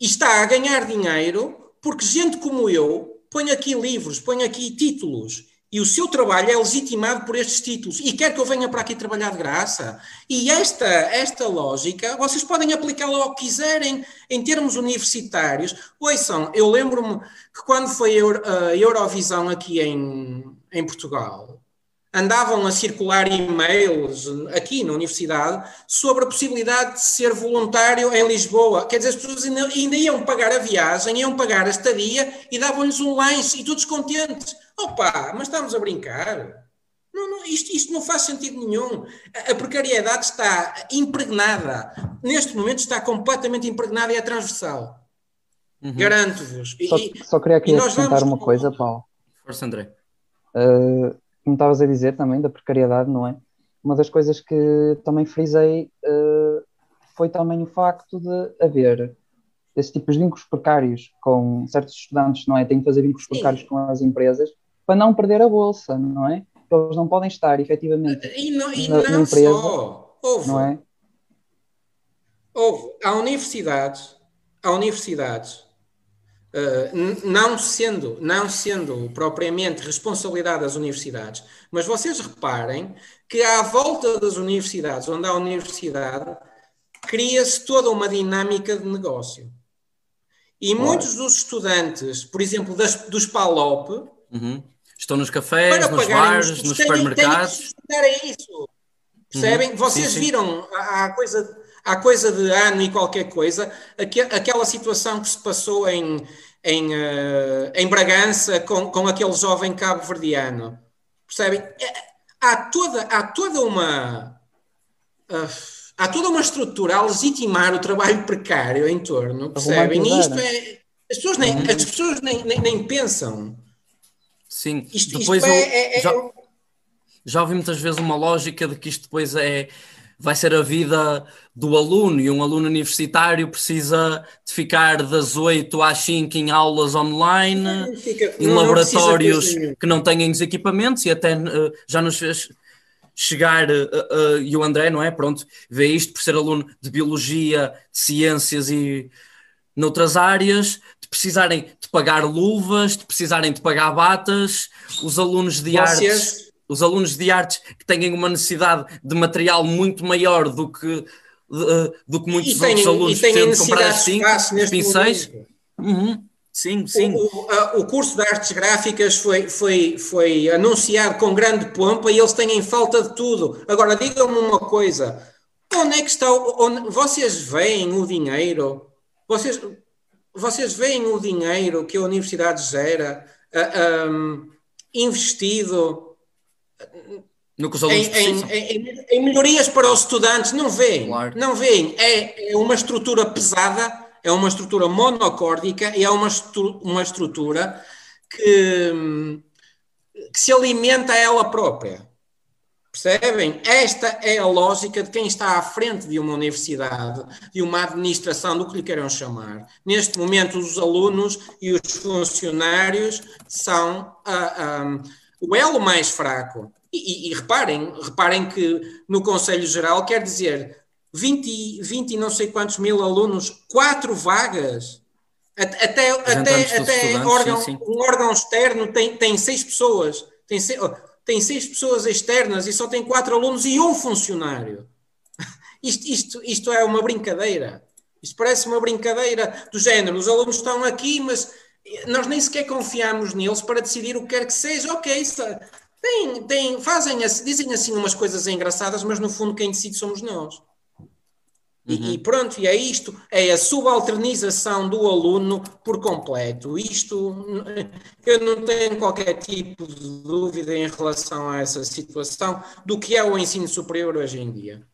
S3: e está a ganhar dinheiro porque gente como eu põe aqui livros, põe aqui títulos e o seu trabalho é legitimado por estes títulos e quer que eu venha para aqui trabalhar de graça. E esta, esta lógica, vocês podem aplicá-la ao que quiserem em termos universitários. Ouçam, eu lembro-me que quando foi a Eurovisão aqui em, em Portugal, andavam a circular e-mails aqui na universidade sobre a possibilidade de ser voluntário em Lisboa. Quer dizer, as pessoas ainda, ainda iam pagar a viagem, iam pagar a estadia e davam-lhes um lanche e todos contentes. Opa, mas estamos a brincar. Não, não, isto, isto, não faz sentido nenhum. A, a precariedade está impregnada. Neste momento está completamente impregnada e é transversal. Uhum. Garanto-vos.
S2: Só, só, queria aqui acrescentar uma coisa, Paulo.
S1: Força, André.
S2: Uh, como estavas a dizer também, da precariedade, não é? Uma das coisas que também frisei uh, foi também o facto de haver esse tipo de vínculos precários com certos estudantes, não é? Têm que fazer vínculos Sim. precários com as empresas para não perder a bolsa, não é? Eles não podem estar efetivamente
S3: e não, e na, não na empresa, só. Houve,
S2: não é?
S3: Houve, há universidades, há universidades, uh, não, sendo, não sendo propriamente responsabilidade das universidades, mas vocês reparem que à volta das universidades, onde há universidade, cria-se toda uma dinâmica de negócio. E claro. muitos dos estudantes, por exemplo, das, dos PALOP,
S1: uhum. Estão nos cafés, nos bares, nos supermercados.
S3: Têm, isso. Percebem? Uhum. Vocês sim, sim. viram há coisa, há coisa de ano e qualquer coisa, aquela situação que se passou em, em, uh, em Bragança com, com aquele jovem cabo-verdiano. Percebem? É, há toda, há toda uma. Uh, há toda uma estrutura a legitimar o trabalho precário em torno, percebem? E isto é. As pessoas nem, uhum. as pessoas nem, nem, nem pensam.
S1: Sim, isto, depois isto é, é, é, já, já ouvi muitas vezes uma lógica de que isto depois é vai ser a vida do aluno e um aluno universitário precisa de ficar das 8 às 5 em aulas online, Fica, em não, laboratórios não que não têm os equipamentos e até uh, já nos fez chegar, uh, uh, e o André, não é? Pronto, vê isto por ser aluno de Biologia, de Ciências e noutras áreas, precisarem de pagar luvas, de precisarem de pagar batas, os alunos de Vocês... artes, os alunos de artes que têm uma necessidade de material muito maior do que uh, do que muitos outros alunos
S3: que têm de comprar assim,
S1: pincéis. Uhum. Sim, sim.
S3: O, o, o, curso de artes gráficas foi, foi, foi anunciado com grande pompa e eles têm falta de tudo. Agora, digam-me uma coisa: onde é que está? Onde, vocês veem o dinheiro? Vocês, vocês veem o dinheiro que a universidade gera uh, um, investido
S1: no que os alunos em,
S3: em, em, melhorias para os estudantes? Não veem, claro. não veem. É, é, uma estrutura pesada, é uma estrutura monocórdica e é uma, uma estrutura que, que se alimenta ela própria. Percebem? Esta é a lógica de quem está à frente de uma universidade, de uma administração, do que lhe queiram chamar. Neste momento, os alunos e os funcionários são uh, ah, um, ah, o elo mais fraco. E, e, e, reparem, reparem que no Conselho Geral quer dizer 20, 20 e não sei quantos mil alunos, quatro vagas. Até, até, até órgão, sim, sim. um órgão externo tem, tem seis pessoas, tem seis, tem seis pessoas externas e só tem quatro alunos e um funcionário. [laughs] Isto, isto, isto é uma brincadeira. Isto parece uma brincadeira do género. Os alunos estão aqui, mas nós nem sequer confiamos neles para decidir o que quer que seja. Ok, tem, tem, fazem, dizem assim umas coisas engraçadas, mas no fundo quem decide somos nós. E, uhum. e, pronto, e é isto, é a subalternização do aluno por completo. Isto, eu não tenho qualquer tipo de dúvida em relação a essa situação do que é o ensino superior hoje em dia.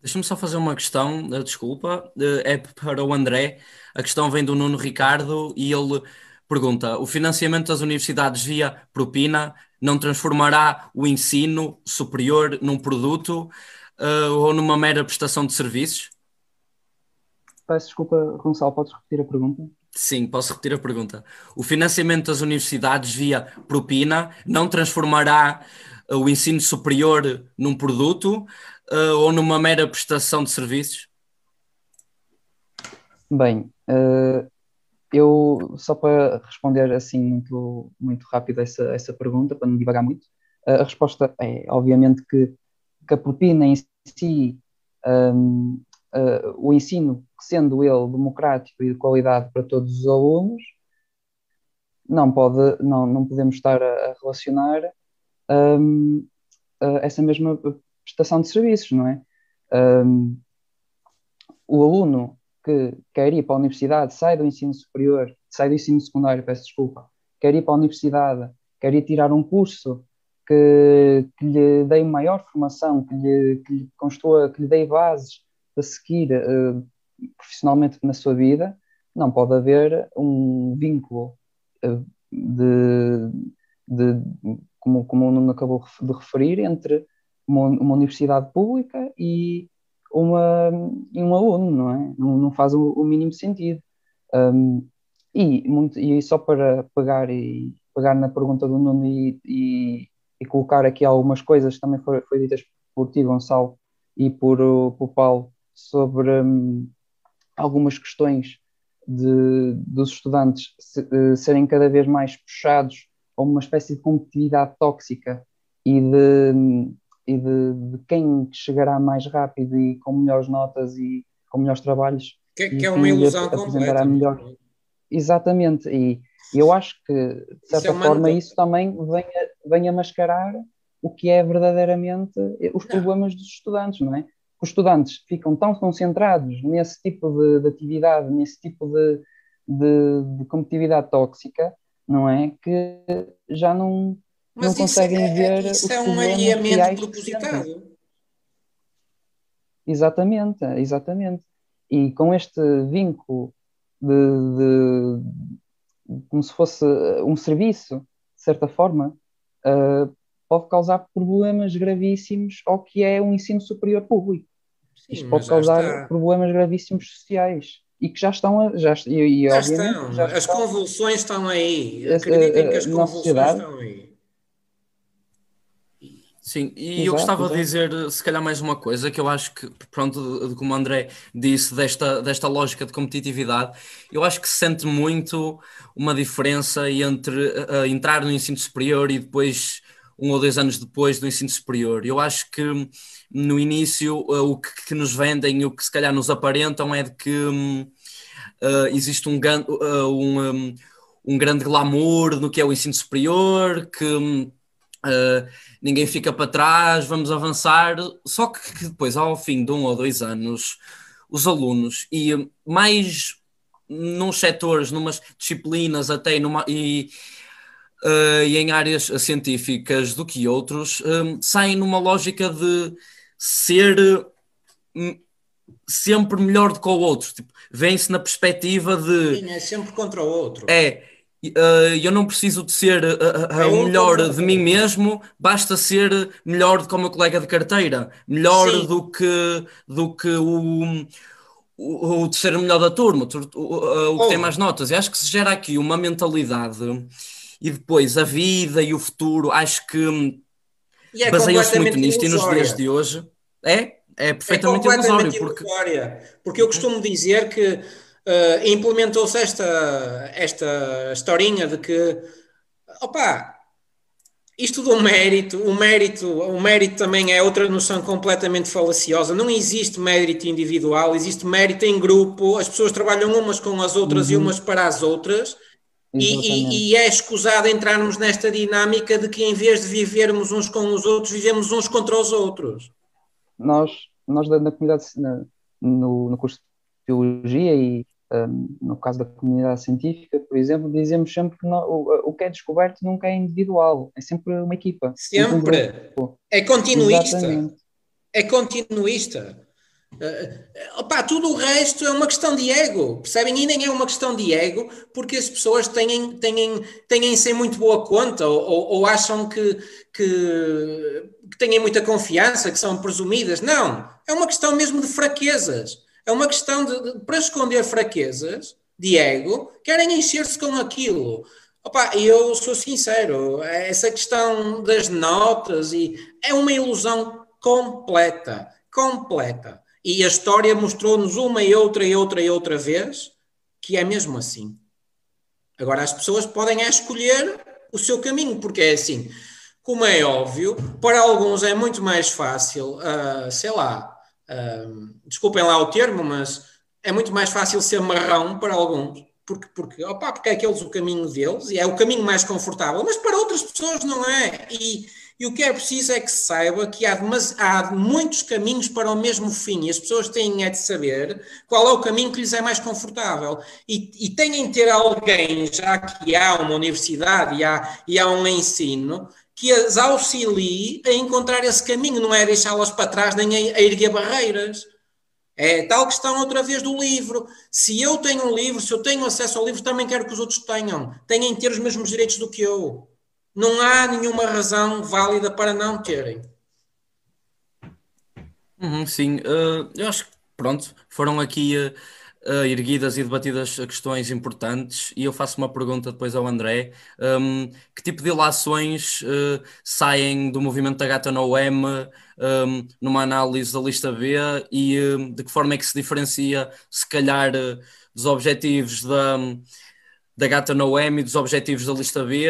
S1: Deixa-me só fazer uma questão, eh, desculpa, eh, é para o André. A questão vem do Nuno Ricardo e ele pergunta: o financiamento das universidades via propina não transformará o ensino superior num produto uh, ou numa mera prestação de serviços?
S2: Peço desculpa, Gonçalo, podes repetir a pergunta?
S1: Sim, posso repetir a pergunta. O financiamento das universidades via propina não transformará o ensino superior num produto uh, ou numa mera prestação de serviços?
S2: Bem, uh, eu só para responder assim muito, muito rápido essa, essa pergunta, para não divagar muito, uh, a resposta é obviamente que, que a propina em si, um, o ensino, sendo ele democrático e de qualidade para todos os alunos, não, pode, não, não podemos estar a, a relacionar um, essa mesma prestação de serviços, não é? Um, o aluno que quer ir para a universidade, sai do ensino superior, sai do ensino secundário, peço desculpa, quer ir para a universidade, quer ir tirar um curso que, que lhe dê maior formação, que lhe, que lhe construa, que lhe dê bases para seguir uh, profissionalmente na sua vida, não pode haver um vínculo uh, de, de, como, como o Nuno acabou de referir, entre uma, uma universidade pública e, uma, e um aluno, não é? Não, não faz o, o mínimo sentido. Um, e, muito, e só para pegar, e, pegar na pergunta do Nuno e, e, e colocar aqui algumas coisas também foram foi ditas por ti, Gonçalo, e por, por Paulo, sobre um, algumas questões de, dos estudantes se, uh, serem cada vez mais puxados a uma espécie de competitividade tóxica e de, e de, de, quem chegará mais rápido e com melhores notas e com melhores trabalhos.
S3: Que, que é uma ilusão completa. Melhor.
S2: Exatamente, e eu acho que, de certa isso é forma, isso também vem a, vem a mascarar o que é verdadeiramente os não. problemas dos estudantes, não é? Os estudantes ficam tão concentrados nesse tipo de, de atividade, nesse tipo de, de, de competitividade tóxica, não é? Que já não, mas não conseguem é, ver.
S3: Isso é um alinhamento propositado.
S2: Exatamente, exatamente. E com este vínculo de, como se fosse um serviço, de certa forma, uh, pode causar problemas gravíssimos ao que é um ensino superior público. Sim, Isto pode causar está. problemas gravíssimos sociais e que já estão a, já, e, e
S3: já estão. Já as estão, convulsões estão aí. Acreditem que as convulsões estão aí.
S1: Sim, e exato, eu gostava exato. de dizer, se calhar, mais uma coisa, que eu acho que, pronto, como o André disse, desta, desta lógica de competitividade, eu acho que se sente muito uma diferença entre uh, entrar no ensino superior e depois, um ou dois anos depois do ensino superior. Eu acho que no início uh, o que, que, nos vendem, o que se calhar nos aparentam é de que um, uh, existe um, um, um, um grande glamour no que é o ensino superior, que hum, Uh, ninguém fica para trás, vamos avançar. Só que, que, depois, ao fim de um ou dois anos, os alunos, e mais nos setores, numas disciplinas até numa, e, uh, e em áreas científicas do que outros, um, saem numa lógica de ser um, sempre melhor do que o outro. Tipo, Vem-se na perspectiva de.
S3: Sim, é sempre contra o outro.
S1: É Uh, eu não preciso de ser uh, uh, o melhor de mim mesmo, basta ser melhor do que o meu colega de carteira, melhor do que, do que o, o, o terceiro melhor da turma, o, o, o que oh. tem mais notas. E acho que se gera aqui uma mentalidade e depois a vida e o futuro, acho que é baseia-se muito nisto e nos dias de hoje. É? é perfeitamente é ilusório. Porque...
S3: porque eu costumo dizer que uh, implementou-se esta, esta historinha de que, opa, isto do mérito, o mérito, o mérito também é outra noção completamente falaciosa. Não existe mérito individual, existe mérito em grupo. As pessoas trabalham umas com as outras uhum. e umas para as outras. E, e, e, é escusado entrarmos nesta dinâmica de que em vez de vivermos uns com os outros, vivemos uns contra os outros.
S2: Nós, nós na comunidade, na, no, no curso de Teologia e um, no caso da comunidade científica, por exemplo, dizemos sempre que não, o, o, que é descoberto nunca é individual, é sempre uma equipa.
S3: Sempre. Um é continuista. Exatamente. É continuista. Uh, opa, tudo o resto é uma questão de ego, percebem? E nem é uma questão de ego, porque as pessoas têm, têm, têm sem muito boa conta ou, ou, ou acham que, que, que têm muita confiança, que são presumidas. Não, é uma questão mesmo de fraquezas. É uma questão de, de para esconder fraquezas de ego, querem encher-se com aquilo. Opa, eu sou sincero, essa questão das notas e é uma ilusão completa, completa. E a história mostrou-nos uma e outra e outra e outra vez que é mesmo assim. Agora as pessoas podem escolher o seu caminho, porque é assim, como é óbvio, para alguns é muito mais fácil, uh, sei lá, desculpem lá o termo, mas é muito mais fácil ser marrão para alguns, porque, porque, opa, porque é aqueles o caminho deles e é o caminho mais confortável, mas para outras pessoas não é. E, e o que é preciso é que se saiba que há, há muitos caminhos para o mesmo fim e as pessoas têm é de saber qual é o caminho que lhes é mais confortável. E, e têm de ter alguém, já que há uma universidade e há, e há um ensino, que as auxilie a encontrar esse caminho, não é deixá-las para trás nem a, erguer barreiras. É tal questão outra vez do livro. Se eu tenho um livro, se eu tenho acesso ao livro, também quero que os outros tenham. Tenham ter os mesmos direitos do que eu. Não há nenhuma razão válida para não terem.
S1: Uhum, sim, uh, eu acho que pronto, foram aqui uh, uh, erguidas e debatidas questões importantes e eu faço uma pergunta depois ao André. Um, que tipo de ilações saem do movimento da Gata no um, numa análise da lista B e um, de que forma é que se diferencia, se calhar, dos objetivos da, da Gata e dos objetivos da lista B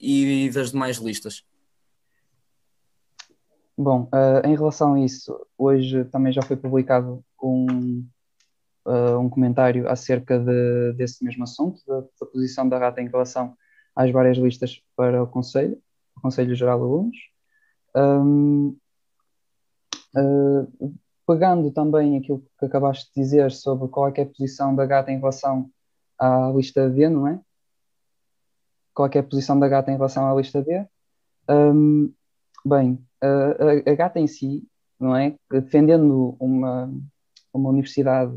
S1: e das demais listas?
S2: Bom, uh, em relação a isso, hoje também já foi publicado um, uh, um comentário acerca de, desse mesmo assunto, da, da, posição da RATA em relação às várias listas para o Conselho, o Conselho Geral de Alunos. Um, uh, pegando também aquilo que acabaste de dizer sobre qual é, é a posição da gata em relação à lista B, não é? Qual é, a posição da gata em relação à lista B? Um, bem, a, a, gata em si, não é? Defendendo uma, uma universidade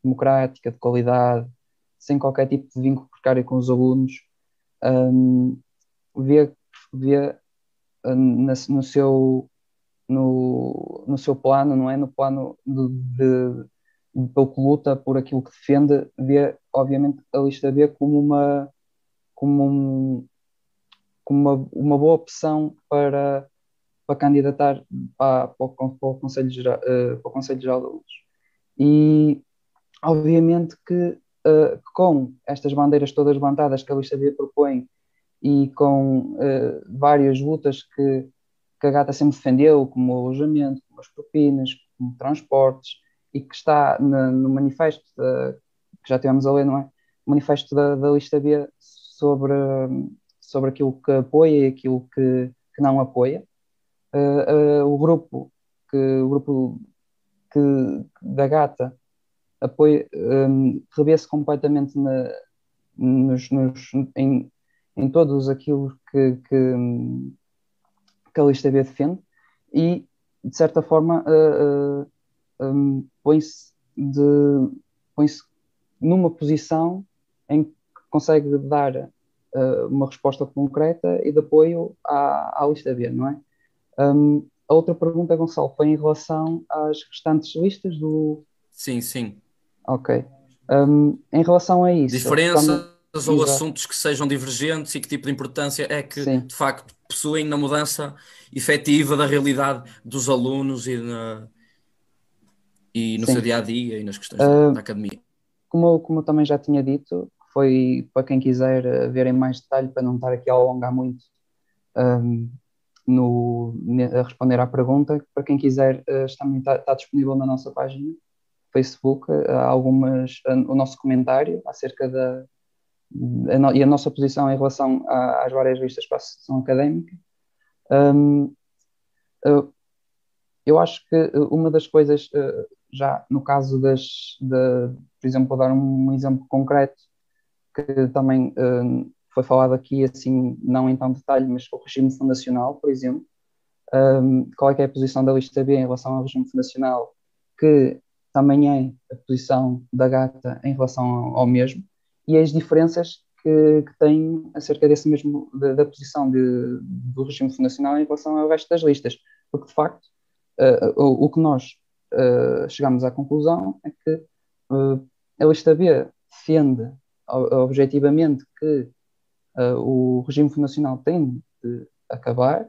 S2: democrática, de qualidade, sem qualquer tipo de vínculo precário com os alunos, um, vê, vê um, no, seu, no, no seu plano, não é? No plano de, de, de, pelo que luta por aquilo que defende, vê, obviamente, a lista B como uma, como um, como uma, uma boa opção para, para candidatar para, para, o, Conselho Geral, uh, para de Alunos. E obviamente que uh, com estas bandeiras todas levantadas que a lista B propõe e com uh, várias lutas que, que a Gata sempre defendeu, como o alojamento, como as propinas, como transportes, e que está no, no manifesto que já tivemos a ler, não é? O manifesto da, da lista B sobre, sobre aquilo que apoia e aquilo que, que não apoia. Uh, uh, o grupo que o grupo que, da Gata apoio, um, revê-se completamente na, nos, nos, em, em todos aquilo que, que, que a lista B defende e, de certa forma, uh, uh, um, põe-se põe numa posição em consegue dar uh, uma resposta concreta e de apoio à, à lista B, não é? Um, a outra pergunta, Gonçalo, foi em relação às restantes listas do.
S1: Sim, sim.
S2: Ok. Um, em relação a isso.
S1: Diferenças ou assuntos que sejam divergentes e que tipo de importância é que Sim. de facto possuem na mudança efetiva da realidade dos alunos e na, e no Sim. seu dia a dia e nas questões uh, da academia.
S2: Como, como eu também já tinha dito, foi para quem quiser eh, ver em mais detalhe, para não estar aqui a alongar muito um, no, a responder à pergunta, para quem quiser, uh, está, está, disponível na nossa página Facebook uh, algumas, o nosso comentário acerca da a e a nossa posição em relação a, às várias listas para a sessão académica. Um, eu acho que uma das coisas, já no caso das, de, por exemplo, vou dar um exemplo concreto, que também uh, foi falado aqui, assim, não em tanto detalhe, mas o regime fundacional, por exemplo. Um, qual é, é, a posição da lista B em relação ao regime fundacional, que também é a posição da gata em relação ao, ao mesmo, e as diferenças que, que tem acerca desse mesmo, da, da posição de, do regime fundacional em relação ao resto das listas. Porque, de facto, uh, o, o, que nós uh, chegamos à conclusão é que uh, a lista B defende objetivamente que uh, o regime fundacional tem de acabar,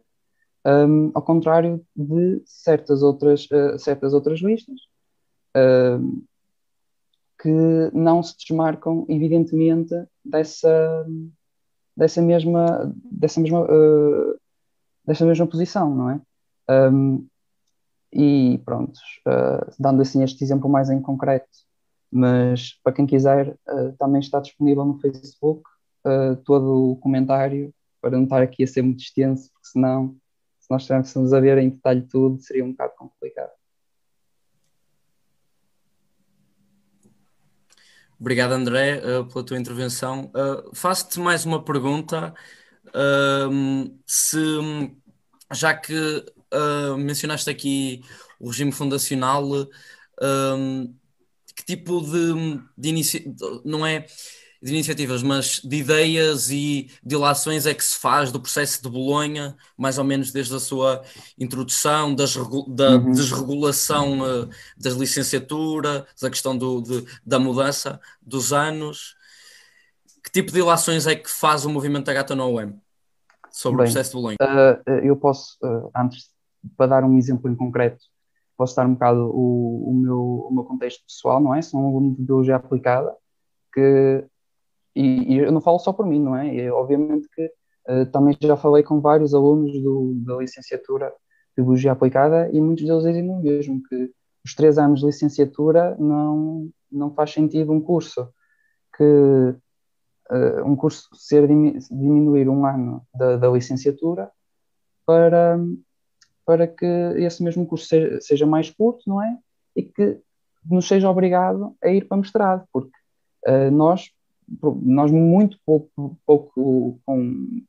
S2: um, ao contrário de certas outras, uh, certas outras listas uh, que não se desmarcam evidentemente dessa, dessa mesma, dessa mesma, uh, dessa mesma posição, não é? Um, e pronto, dando assim este exemplo mais em concreto, mas para quem quiser, uh, também está disponível no Facebook uh, todo o comentário, para não estar aqui a ser muito extenso, porque senão, se nós estivéssemos a ver em detalhe tudo, seria um bocado complicado.
S1: Obrigado, André, uh, pela tua intervenção. Faço-te mais uma pergunta. Ehm, se, já que mencionaste aqui o regime fundacional, ehm, que tipo de, de inici... não é de iniciativas, mas de ideias e de ilações é que se faz do processo de Bolonha, mais ou menos desde a sua introdução, das, da uhum. desregulação uh, das licenciaturas, da questão do, de, da mudança dos anos. Que tipo de ilações é que faz o movimento da Gata no UEM sobre Bem, o processo de Bolonha?
S2: Uh, eu posso, uh, antes, para dar um exemplo em concreto, posso dar um bocado o, o, meu, o meu contexto pessoal, não é? Sou um aluno de Biologia Aplicada, que, e, e eu não falo só por mim, não é? E, obviamente que uh, também já falei com vários alunos do, da licenciatura de Biologia Aplicada e muitos deles dizem o mesmo, que os três anos de licenciatura não, não faz sentido um curso que uh, um curso ser diminuir um ano da, da licenciatura para para que esse mesmo curso seja, mais curto, não é? E que nos seja obrigado a ir para mestrado, porque uh, nós, nós muito pouco, pouco com,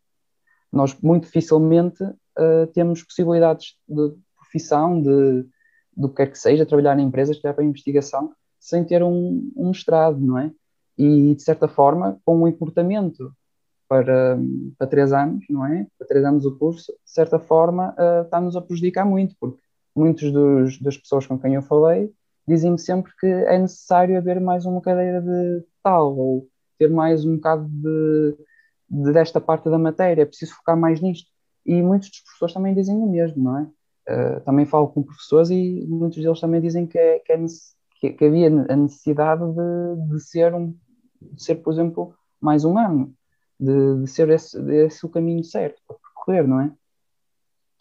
S2: nós muito dificilmente uh, temos possibilidades de profissão, de do que quer que seja, trabalhar em empresas, trabalhar para investigação, sem ter um, um mestrado, não é? E, de certa forma, com o importamento para, para três anos, não é? Para três anos o curso, de certa forma, uh, está-nos a prejudicar muito, porque muitos dos, das pessoas com quem eu falei dizem-me sempre que é necessário haver mais uma cadeira de tal, ou ter mais um bocado de, de desta parte da matéria, é preciso focar mais nisto. E muitos dos professores também dizem o mesmo, não é? Uh, também falo com professores e muitos deles também dizem que, é, que, é, que, que havia a necessidade de, de, ser um, de ser, por exemplo, mais um ano de, de ser esse, esse, o caminho certo para percorrer, não é?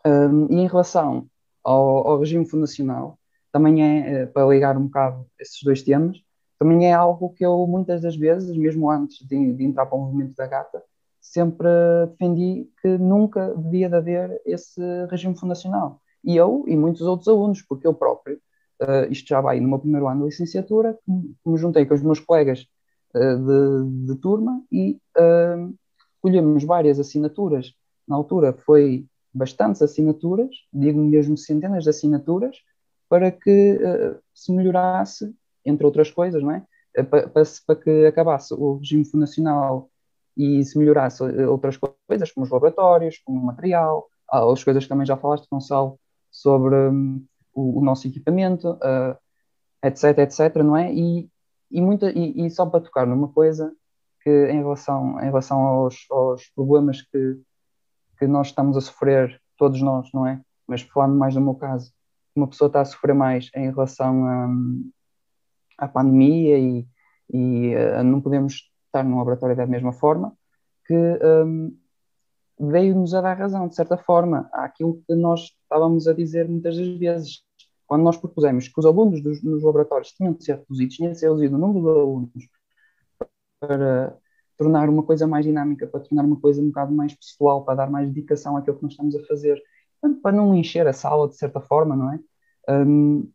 S2: Um, e em relação ao, ao, regime fundacional, também é, eh, para ligar um bocado esses dois temas, também é algo que eu muitas das vezes, mesmo antes de, de entrar para o movimento da gata, sempre defendi que nunca devia de haver esse regime fundacional. E eu e muitos outros alunos, porque eu próprio, uh, isto já vai no meu primeiro ano de licenciatura, me juntei com os meus colegas de, de, turma e uh, colhemos várias assinaturas. Na altura foi bastantes assinaturas, digo mesmo centenas de assinaturas, para que uh, se melhorasse, entre outras coisas, não é? para, para, para que acabasse o regime fundacional e se melhorasse outras coisas, como os laboratórios, como o material, as coisas que também já falaste, Gonçalo, sobre um, o, o, nosso equipamento, uh, etc, etc, não é? E e, muita, e, e, só para tocar numa coisa que em relação, em relação aos, aos problemas que, que nós estamos a sofrer, todos nós, não é? Mas falando mais no meu caso, uma pessoa está a sofrer mais em relação a, à pandemia e, e uh, não podemos estar no laboratório da mesma forma, que um, veio-nos a dar razão, de certa forma, àquilo que nós estávamos a dizer muitas das vezes. Quando nós propusemos que os alunos dos, nos laboratórios tinham de ser reduzidos, tinha de ser reduzido o número de alunos para tornar uma coisa mais dinâmica, para tornar uma coisa um bocado mais pessoal, para dar mais dedicação àquilo que nós estamos a fazer, para não encher a sala de certa forma, não é? Um,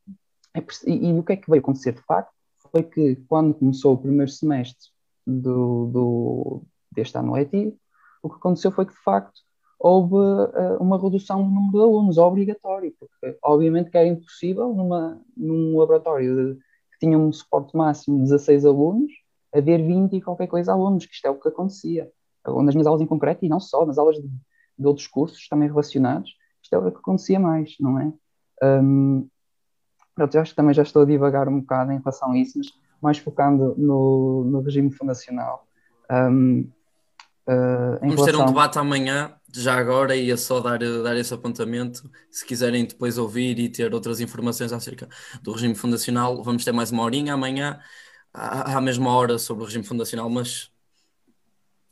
S2: é e, e, o que é que veio acontecer de facto foi que quando começou o primeiro semestre do, do, deste ano letivo, o que aconteceu foi que de facto houve uh, uma redução do número de alunos, obrigatório, porque obviamente que era impossível numa, num laboratório de, que tinha um suporte máximo de 16 alunos, haver 20 e qualquer coisa alunos, que isto é o que acontecia. Nas minhas aulas em concreto, e não só, nas aulas de, de outros cursos também relacionados, isto é o que acontecia mais, não é? Um, pronto, eu acho que também já estou a divagar um bocado em relação a isso, mas mais focando no, no regime fundacional. Um,
S1: uh, Vamos relação... ter um debate amanhã, já agora, ia só dar, dar esse apontamento. Se quiserem depois ouvir e ter outras informações acerca do regime fundacional, vamos ter mais uma horinha amanhã, à, à mesma hora, sobre o regime fundacional. Mas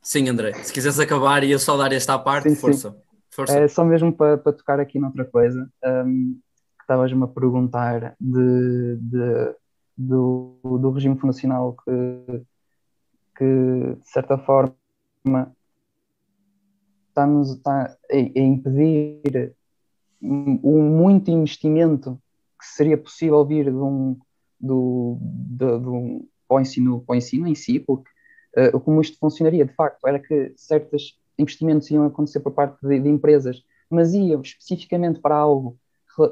S1: sim, André, se quiseres acabar, ia só dar esta parte, sim, força. Sim. força.
S2: É só mesmo para, para tocar aqui noutra coisa. Um, que estavas-me a perguntar de, de do, do regime fundacional que, que de certa forma está-nos está a, impedir um muito investimento que seria possível vir de um, do, de, de um para, o ensino, para o ensino em si, porque uh, como isto funcionaria de facto era que certos investimentos iam acontecer por parte de, de empresas, mas iam especificamente para algo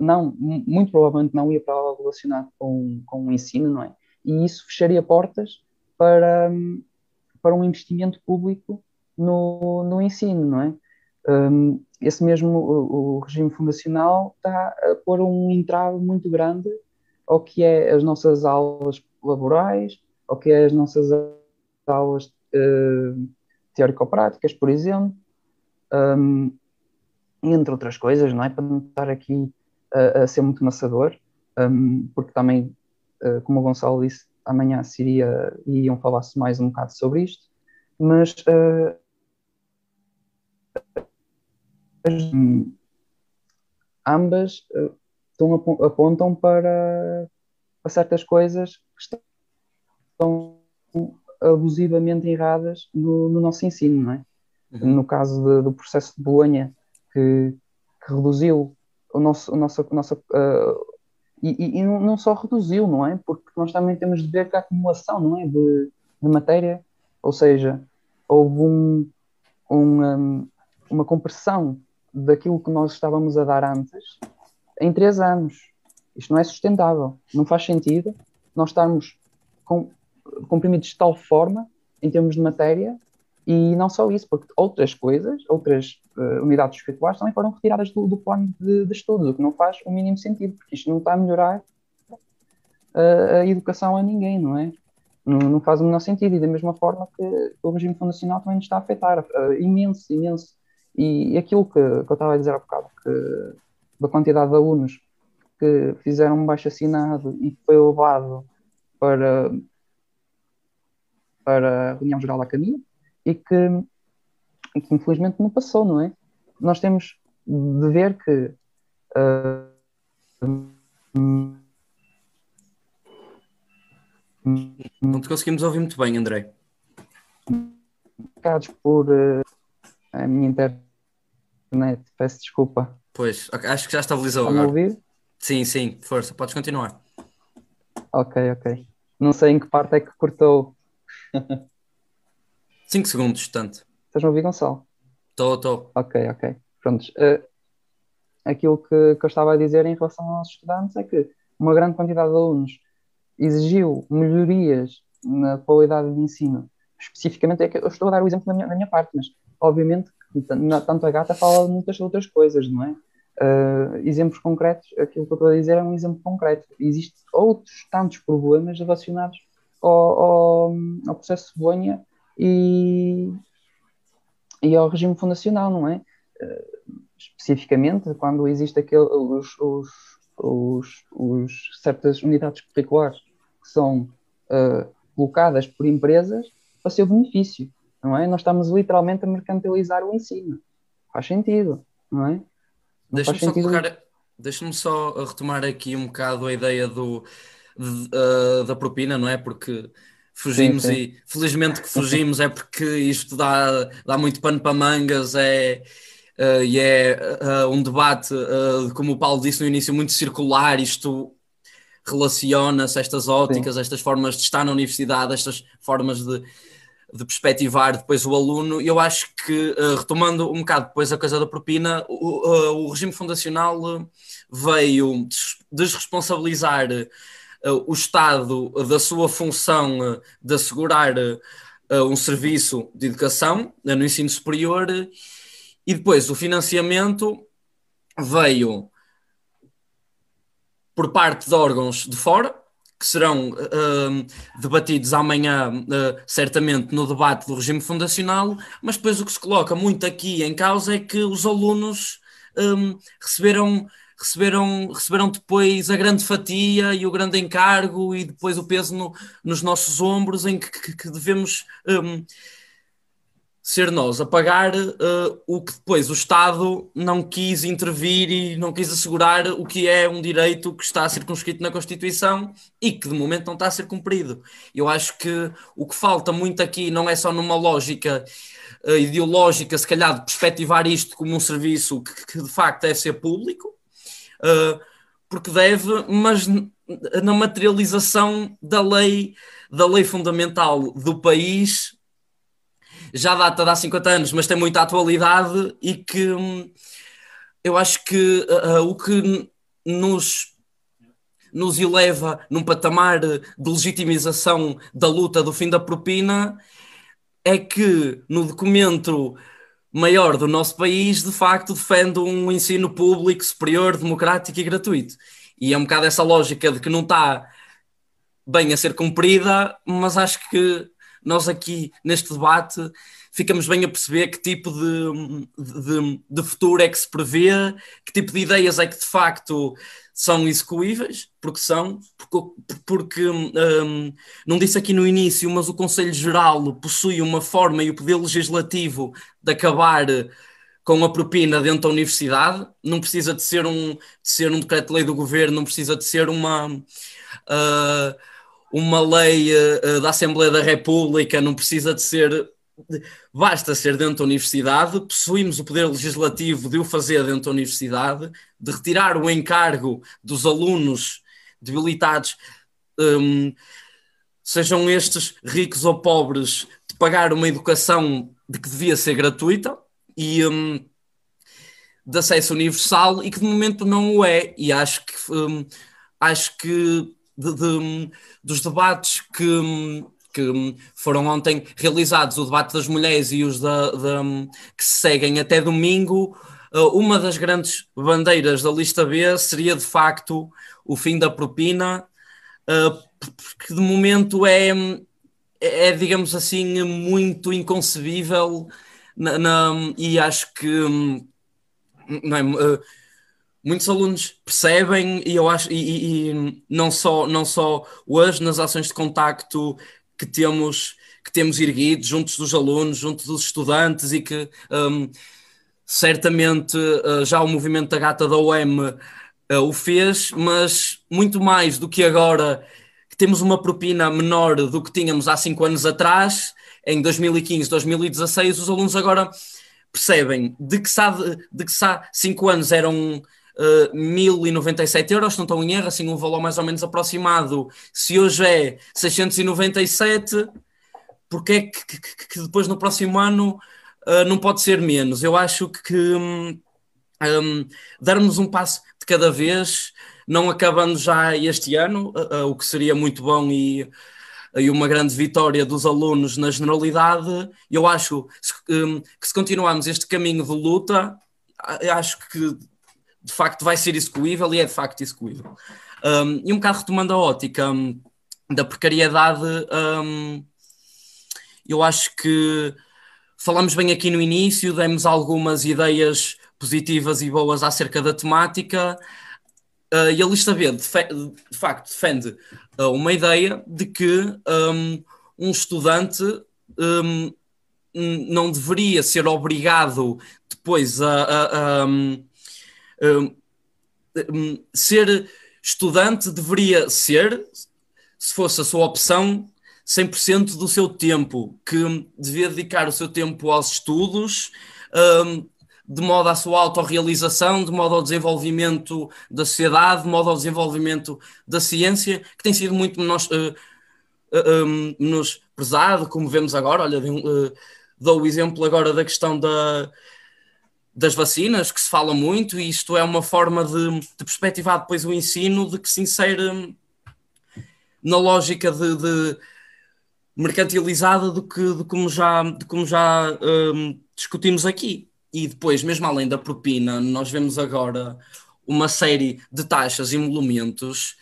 S2: não, muito provavelmente não ia para algo relacionado com, com o ensino, não é? E isso fecharia portas para, para um investimento público no, no ensino, não é? Um, esse mesmo, o, regime fundacional está a pôr um entrave muito grande ao que é as nossas aulas laborais, ao que é as nossas aulas uh, teórico-práticas, por exemplo, um, entre outras coisas, não é? Para não estar aqui a, ser muito maçador, porque também, uh, como o Gonçalo disse, amanhã seria, iam falar-se mais um bocado sobre isto, mas uh, as, ambas uh, estão, apontam para, para certas coisas que estão abusivamente erradas no, no nosso ensino, não é? Uhum. No caso de, do processo de Bolonha, que, que reduziu o nosso, o nosso, a nossa, uh, e, e, não só reduziu, não é? Porque nós também temos de ver que a acumulação, não é? De, de matéria, ou seja, houve um, um, uma compressão daquilo que nós estávamos a dar antes em três anos. Isto não é sustentável, não faz sentido nós estarmos com, comprimidos de tal forma, em termos de matéria, e não só isso, porque outras coisas, outras uh, unidades curriculares também foram retiradas do, do plano de, de estudos, o que não faz o mínimo sentido, porque isto não está a melhorar uh, a educação a ninguém, não é? Não, não, faz o menor sentido, e da mesma forma que o regime fundacional também nos está a afetar uh, imenso, imenso. E, aquilo que, que, eu estava a dizer há bocado, que da quantidade de alunos que fizeram um baixo assinado e foi levado para, para a reunião geral da Caminha, e que, e que infelizmente não passou, não é? Nós temos de ver que uh,
S1: não te conseguimos ouvir muito bem, André.
S2: Por uh, a minha internet, peço desculpa.
S1: Pois, acho que já estabilizou
S2: Estão agora. ouvir?
S1: Sim, sim, força, podes continuar.
S2: Ok, ok. Não sei em que parte é que cortou. [laughs]
S1: 5 segundos, tanto.
S2: Estás a ouvir, Gonçalo?
S1: Estou, estou.
S2: Ok, ok. Prontos. Uh, aquilo que, que eu estava a dizer em relação aos estudantes é que uma grande quantidade de alunos exigiu melhorias na qualidade de ensino. Especificamente, é que eu estou a dar o exemplo da minha, da minha parte, mas obviamente tanto a gata fala de muitas outras coisas, não é? Uh, exemplos concretos, aquilo que eu estou a dizer é um exemplo concreto. Existem outros tantos problemas relacionados ao, ao, ao processo de Bolonha e, e ao regime fundacional, não é? Uh, especificamente quando existe aquele, os, os, os, os certas unidades curriculares que são uh, colocadas por empresas para seu benefício, não é? Nós estamos literalmente a mercantilizar o ensino. Faz sentido, não é?
S1: Deixa-me só, colocar, deixa só retomar aqui um bocado a ideia do, de, uh, da propina, não é? Porque fugimos sim, sim. e felizmente que fugimos é porque isto dá, dá muito pano para mangas, é, uh, e é uh, um debate, uh, como o Paulo disse no início, muito circular, isto relaciona-se estas óticas, sim. estas formas de estar na universidade, estas formas de, de perspectivar depois o aluno, e eu acho que, retomando um bocado depois a coisa da propina, o, o regime fundacional veio desresponsabilizar o Estado da sua função de assegurar um serviço de educação no ensino superior e depois o financiamento veio por parte de órgãos de fora, que serão uh, debatidos amanhã, uh, certamente, no debate do regime fundacional, mas depois o que se coloca muito aqui em causa é que os alunos um, receberam receberam, receberam depois a grande fatia e o grande encargo e depois o peso no, nos nossos ombros em que, que, que devemos um, ser nós a pagar uh, o que depois o Estado não quis intervir e não quis assegurar o que é um direito que está circunscrito na Constituição e que de momento não está a ser cumprido. Eu acho que o que falta muito aqui não é só numa lógica uh, ideológica, se calhar de perspectivar isto como um serviço que, que de facto deve ser público, uh, porque deve, mas na materialização da lei, da lei fundamental do país, já data de há 50 anos, mas tem muita atualidade e que hum, eu acho que uh, o que nos, nos eleva num patamar de legitimização da luta do fim da propina é que no documento maior do nosso país, de facto, defende um ensino público superior, democrático e gratuito. E é um bocado essa lógica de que não está bem a ser cumprida, mas acho que nós aqui neste debate ficamos bem a perceber que tipo de, de, de, futuro é que se prevê, que tipo de ideias é que de facto são execuíveis, porque são, porque, porque um, não disse aqui no início, mas o Conselho Geral possui uma forma e o poder legislativo de acabar com a propina dentro da universidade, não precisa de ser um, de ser um decreto-lei do governo, não precisa de ser uma. Uh, uma lei uh, da Assembleia da República, não precisa de ser basta ser dentro da universidade, possuímos o poder legislativo de o fazer dentro da universidade, de retirar o encargo dos alunos debilitados, um, sejam estes ricos ou pobres, de pagar uma educação de que devia ser gratuita e um, de acesso universal e que de momento não o é. E acho que um, acho que de, de, hum, dos debates que hum, que foram ontem realizados, o debate das mulheres e os da, da que se seguem até domingo, uh, uma das grandes bandeiras da lista B seria de facto o fim da propina, uh, porque de momento é, é digamos assim, muito inconcebível na, na, e acho que é, uh, muitos alunos percebem e eu acho e, e, não só não só hoje nas ações de contacto que temos, que temos erguido juntos dos alunos, junto dos estudantes e que um, certamente uh, já o movimento da Gata da OM uh, o fez, mas muito mais do que agora que temos uma propina menor do que tínhamos há cinco anos atrás, em 2015, 2016, os alunos agora percebem de que há, de que há cinco anos eram uh, 1097 euros, não estou em erro, assim um valor mais ou menos aproximado. Se hoje é 697, porque é que, que, que depois no próximo ano uh, não pode ser menos? Eu acho que um, um, darmos um passo de cada vez, não acabando já este ano, uh, o que seria muito bom e e uma grande vitória dos alunos na generalidade. Eu acho hum, que se continuarmos este caminho de luta, acho que de facto vai ser execuível e é de facto execuível. Um, e um bocado retomando a ótica um, da precariedade, um, eu acho que falamos bem aqui no início, demos algumas ideias positivas e boas acerca da temática. Uh, e a lista B, de, de facto, defende uh, uma ideia de que um, estudante não deveria ser obrigado depois a, a um, ser estudante, deveria ser, se fosse a sua opção, 100% do seu tempo, que devia dedicar o seu tempo aos estudos, de modo à sua autorrealização, de modo ao desenvolvimento da sociedade, de modo ao desenvolvimento da ciência, que tem sido muito menos, uh, uh, um, menosprezado, como vemos agora. Olha, uh, dou o exemplo agora da questão da, das vacinas, que se fala muito, e isto é uma forma de, de perspectivar depois o ensino, de que se insere na lógica de, de mercantilizada do que de como já, de como já um, discutimos aqui. E depois, mesmo além da propina, nós vemos agora uma série de taxas e emolumentos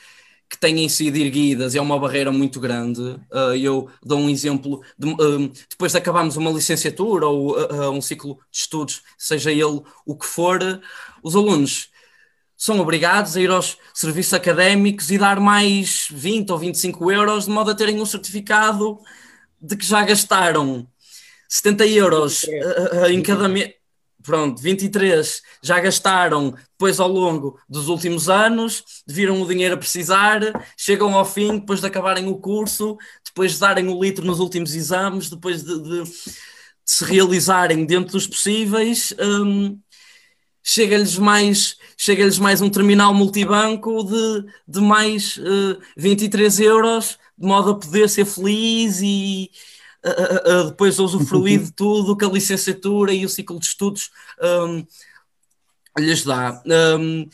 S1: que têm sido erguidas é uma barreira muito grande. Uh, eu dou um exemplo: de, uh, depois de acabarmos uma licenciatura ou uh, um ciclo de estudos, seja ele o que for, os alunos são obrigados a ir aos serviços académicos e dar mais 20 ou 25 euros, de modo a terem um certificado de que já gastaram 70 euros em cada mês pronto, 23 já gastaram depois ao longo dos últimos anos, viram o dinheiro a precisar, chegam ao fim, depois de acabarem o curso, depois de darem o litro nos últimos exames, depois de, de, de se realizarem dentro dos possíveis, um, chega-lhes mais, chega mais um terminal multibanco de, de mais uh, 23 euros, de modo a poder ser feliz e uh, uh, depois usufruir de tudo que a licenciatura e o ciclo de estudos um, lhes dá. Um,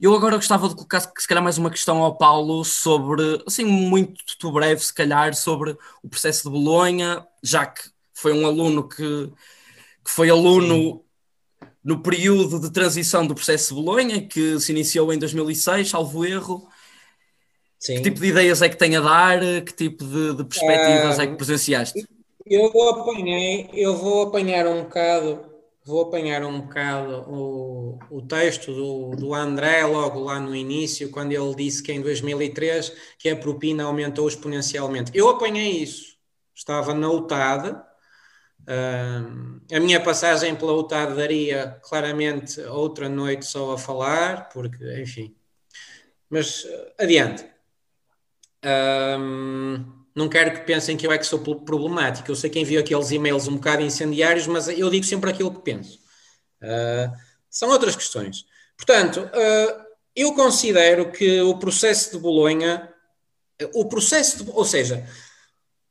S1: eu agora gostava de colocar, se calhar, mais uma questão ao Paulo sobre, assim, muito breve, se calhar, sobre o processo de Bolonha, já que foi um aluno que, que foi aluno Sim. no período de transição do processo de Bolonha, que se iniciou em 2006, salvo erro. Sim. Que tipo de ideias é que tem a dar? Que tipo de, de perspectivas é que presenciaste?
S3: Eu apanhei, eu vou apanhar um bocado, vou apanhar um bocado o, o texto do, do André logo lá no início, quando ele disse que em 2003 que a propina aumentou exponencialmente. Eu apanhei isso, estava na UTAD, Uh, a minha passagem pela UTAD daria claramente outra noite só a falar, porque, enfim. Mas uh, adiante. Uh, não quero que pensem que eu é que sou problemático. Eu sei que envio aqueles e-mails um bocado incendiários, mas eu digo sempre aquilo que penso. Uh, são outras questões. Portanto, uh, eu considero que o processo de Bolonha, o processo, de, ou seja,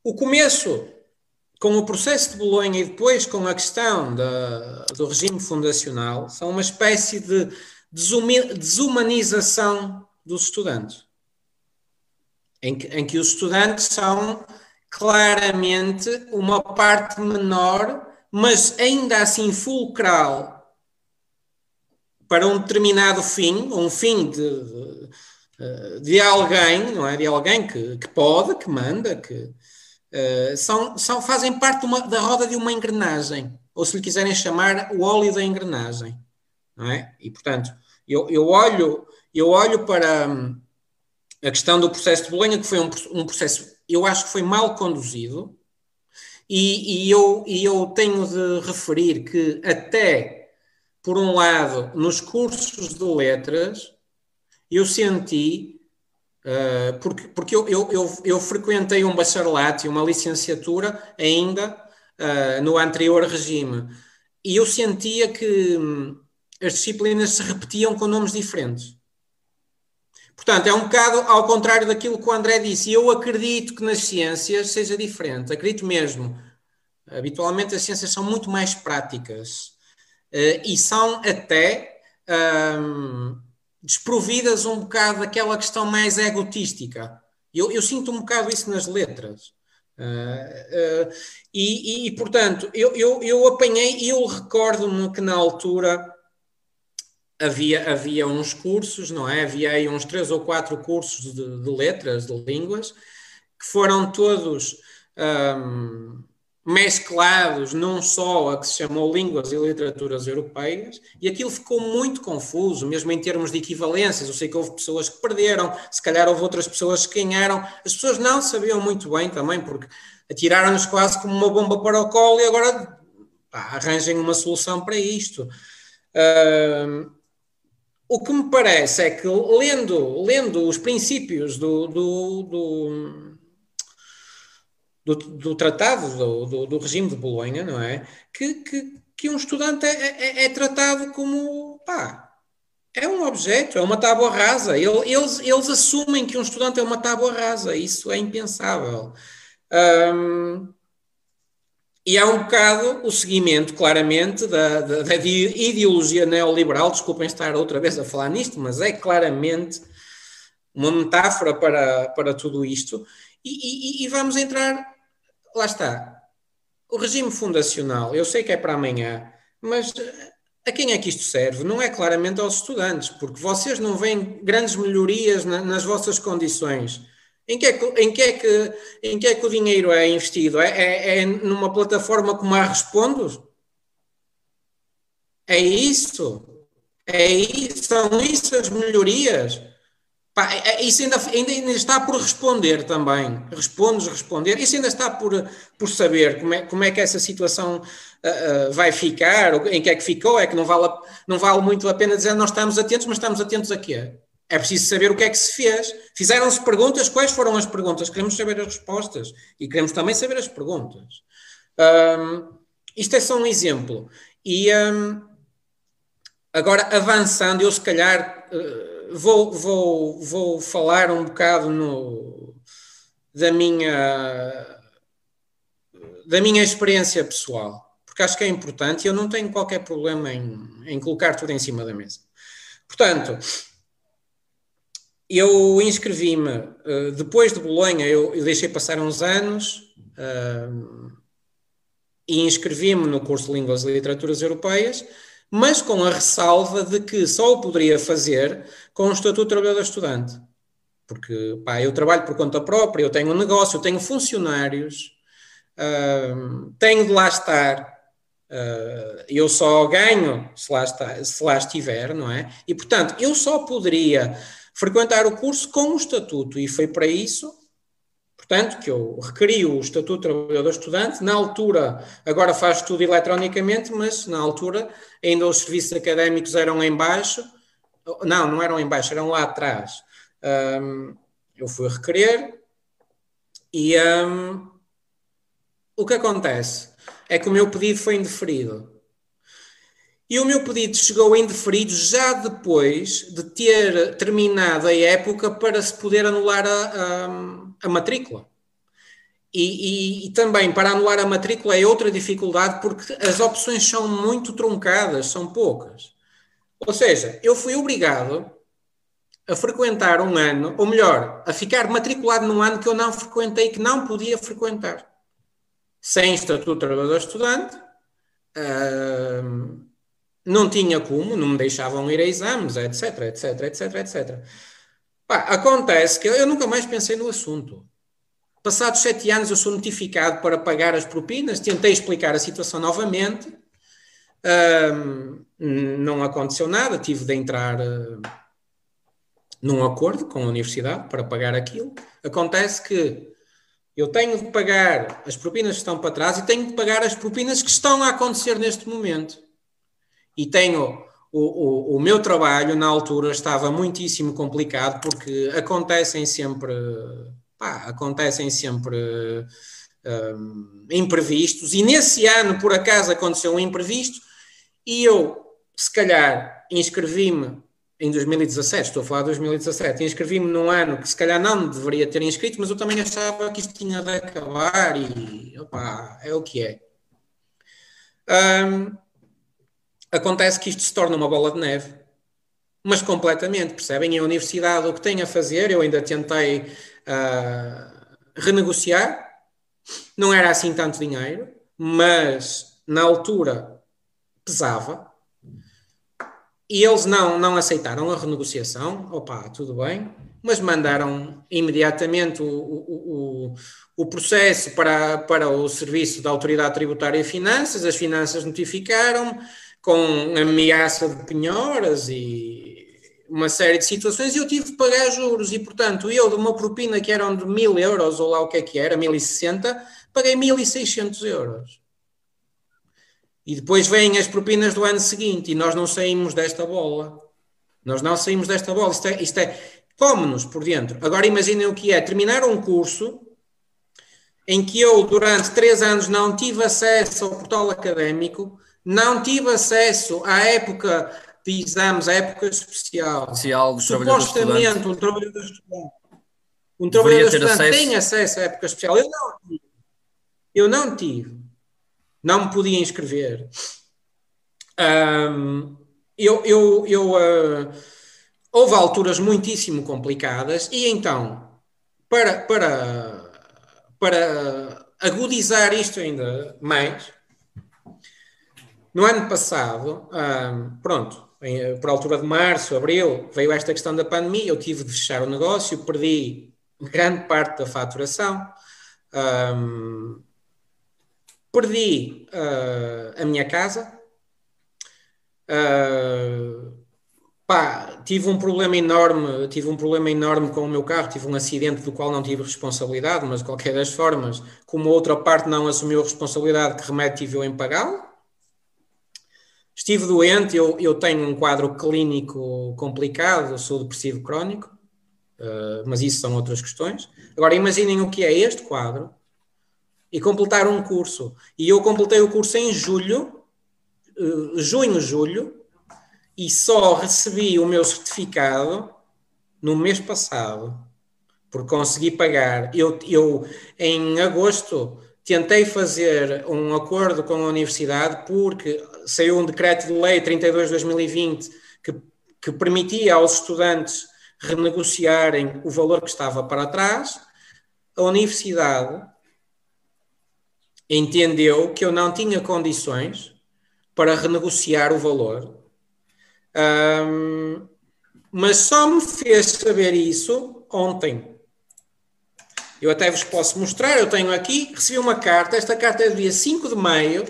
S3: o começo com o processo de Bolonha e depois com a questão da, do regime fundacional, são uma espécie de desumanização dos estudantes em que, em que os estudantes são claramente uma parte menor, mas ainda assim fulcral para um determinado fim, um fim de, de, de alguém, não é? De alguém que, que pode, que manda, que uh, são, são, fazem parte uma, da roda de uma engrenagem, ou se lhe quiserem chamar, o óleo da engrenagem, não é? E portanto, eu, eu olho, eu olho para a questão do processo de Bolonha, que foi um, um processo, eu acho que foi mal conduzido, e, e, eu, e eu tenho de referir que, até por um lado, nos cursos de letras, eu senti, uh, porque, porque eu, eu, eu, eu, frequentei um bacharelato e uma licenciatura ainda uh, no anterior regime, e eu sentia que hum, as disciplinas se repetiam com nomes diferentes. Portanto, é um bocado ao contrário daquilo que o André disse. Eu acredito que nas ciências seja diferente, acredito mesmo. Habitualmente as ciências são muito mais práticas uh, e são até um, desprovidas um bocado daquela questão mais egotística. Eu, eu sinto um bocado isso nas letras. Uh, uh, e, e, portanto, eu, eu, eu apanhei, eu recordo-me que na altura havia, havia uns cursos, não é? Havia aí uns três ou quatro cursos de, de letras, de línguas, que foram todos um, mesclados num só a que se chamou Línguas e Literaturas Europeias, e aquilo ficou muito confuso, mesmo em termos de equivalências. Eu sei que houve pessoas que perderam, se calhar houve outras pessoas que ganharam. As pessoas não sabiam muito bem também, porque atiraram-nos quase como uma bomba para o colo e agora arranjem uma solução para isto. Uh, o que me parece é que, lendo, lendo os princípios do, do, do do, do tratado, do, do, do, regime de Bolonha, não é? Que, que, que um estudante é, é, é, tratado como, pá, é um objeto, é uma tábua rasa. Eles, eles assumem que um estudante é uma tábua rasa, isso é impensável. E há um bocado o seguimento, claramente, da, da, da, ideologia neoliberal. Desculpem estar outra vez a falar nisto, mas é claramente uma metáfora para, para tudo isto. E, e, e vamos entrar lá está. O regime fundacional, eu sei que é para amanhã, mas a quem é que isto serve? Não é claramente aos estudantes, porque vocês não veem grandes melhorias na, nas vossas condições. Em que, é que, em, que é que, em que é que o dinheiro é investido? É, é, é numa plataforma como a Respondos? É isso? É isso? São isso as melhorias? Pá, é, é, isso ainda, ainda, está por responder também. Respondes, responder. Isso ainda está por, por saber como é, como é que essa situação uh, uh, vai ficar, ou em que é que ficou. É que não vale, não vale muito a pena dizer nós estamos atentos, mas estamos atentos a quê? É preciso saber o que é que se fez. Fizeram-se perguntas, quais foram as perguntas? Queremos saber as respostas e queremos também saber as perguntas. Um, isto é só um exemplo. E um, agora, avançando, eu se calhar. Uh, vou, vou, vou falar um bocado no, da minha da minha experiência pessoal, porque acho que é importante e eu não tenho qualquer problema em, em colocar tudo em cima da mesa. Portanto, eu inscrevi-me uh, depois de Bolonha, eu, deixei passar uns anos uh, e inscrevi-me no curso de Línguas e Literaturas Europeias mas com a ressalva de que só o poderia fazer com o Estatuto de Trabalhador Estudante. Porque pá, eu trabalho por conta própria, eu tenho um negócio, eu tenho funcionários, uh, tenho de lá estar. Uh, eu só ganho se lá, está, se lá estiver, não é? E portanto, eu só poderia frequentar o curso com o estatuto, e foi para isso Portanto, que eu requeri o Estatuto de Trabalhador Estudante, na altura, agora faz tudo eletronicamente, mas na altura ainda os serviços académicos eram em baixo, não, não eram em baixo, eram lá atrás. Um, eu fui requerer e um, o que acontece é que o meu pedido foi indeferido. E o meu pedido chegou indeferido já depois de ter terminado a época para se poder anular a, a, a matrícula. E, e, e, também para anular a matrícula é outra dificuldade porque as opções são muito truncadas, são poucas. Ou seja, eu fui obrigado a frequentar um ano, ou melhor, a ficar matriculado num ano que eu não frequentei, que não podia frequentar. Sem estatuto de trabalhador estudante, uh, não tinha como, não me deixavam ir a exames, etc, etc, etc, etc. Pá, acontece que eu nunca mais pensei no assunto. Passados sete anos eu sou notificado para pagar as propinas, tentei explicar a situação novamente, não aconteceu nada, tive de entrar uh, num acordo com a universidade para pagar aquilo. Acontece que eu tenho de pagar as propinas que estão para trás e tenho de pagar as propinas que estão a acontecer neste momento e tenho o, o, o, meu trabalho na altura estava muitíssimo complicado porque acontecem sempre pá, acontecem sempre um, imprevistos e nesse ano por acaso aconteceu um imprevisto e eu se calhar inscrevi-me em 2017, estou a falar de 2017, inscrevi-me num ano que se calhar não deveria ter inscrito, mas eu também achava que isto tinha de acabar e opa, é o que é. Um, acontece que isto se torna uma bola de neve. Mas completamente, percebem? a universidade o que tem a fazer, eu ainda tentei uh, renegociar, não era assim tanto dinheiro, mas na altura pesava, e eles não, não aceitaram a renegociação, opa, tudo bem, mas mandaram imediatamente o, o, o, o processo para, para o Serviço da Autoridade Tributária e Finanças, as finanças notificaram com ameaça de penhoras e uma série de situações e eu tive que pagar juros e, portanto, eu de uma propina que eram de mil euros ou lá o que é que era, 1060, paguei 1600 euros. E depois vêm as propinas do ano seguinte e nós não saímos desta bola. Nós não saímos desta bola. Isto é, isto é come-nos por dentro. Agora imaginem o que é terminar um curso em que eu, durante três anos, não tive acesso ao portal académico, não tive acesso à época de exames, à época especial.
S1: Especial dos
S3: Supostamente, um trabalhador estudante. Um trabalhador estudante acesso. tem acesso à época especial. Eu não tive. Eu não tive. Não me podia inscrever. Um, eu, eu, eu uh, houve alturas muitíssimo complicadas e então, para, para para agudizar isto ainda mais, no ano passado, pronto, em, por altura de março, abril, veio esta questão da pandemia, eu tive de fechar o negócio, perdi grande parte da faturação, um, perdi uh, a minha casa, uh, Pá, tive um problema enorme, tive um problema enorme com o meu carro, tive um acidente do qual não tive responsabilidade, mas de qualquer das formas, como a outra parte não assumiu a responsabilidade que remédio tive eu em pagá-lo. Estive doente, eu, eu tenho um quadro clínico complicado, sou depressivo crónico, uh, mas isso são outras questões. Agora imaginem o que é este quadro e completar um curso. E eu completei o curso em julho, uh, junho, julho, e só recebi o meu certificado no mês passado, porque consegui pagar. Eu, eu em agosto tentei fazer um acordo com a universidade porque saiu um decreto de lei 32 de 2020 que, que permitia aos estudantes renegociarem o valor que estava para trás. A universidade entendeu que eu não tinha condições para renegociar o valor um, mas só me fez saber isso ontem. Eu até vos posso mostrar, eu tenho aqui, recebi uma carta, esta carta é do dia 5 de maio,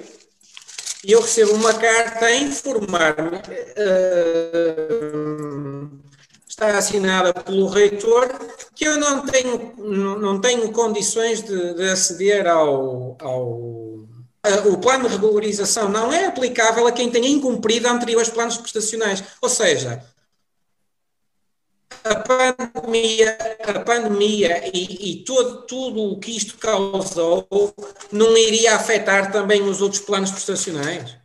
S3: e eu recebo uma carta a informar-me, uh, está assinada pelo reitor, que eu não tenho, não, tenho condições de, de aceder ao, ao o plano de regularização não é aplicável a quem tenha incumprido anteriores planos prestacionais. Ou seja, a pandemia, a pandemia e, e todo, tudo o que isto causou não iria afetar também os outros planos prestacionais?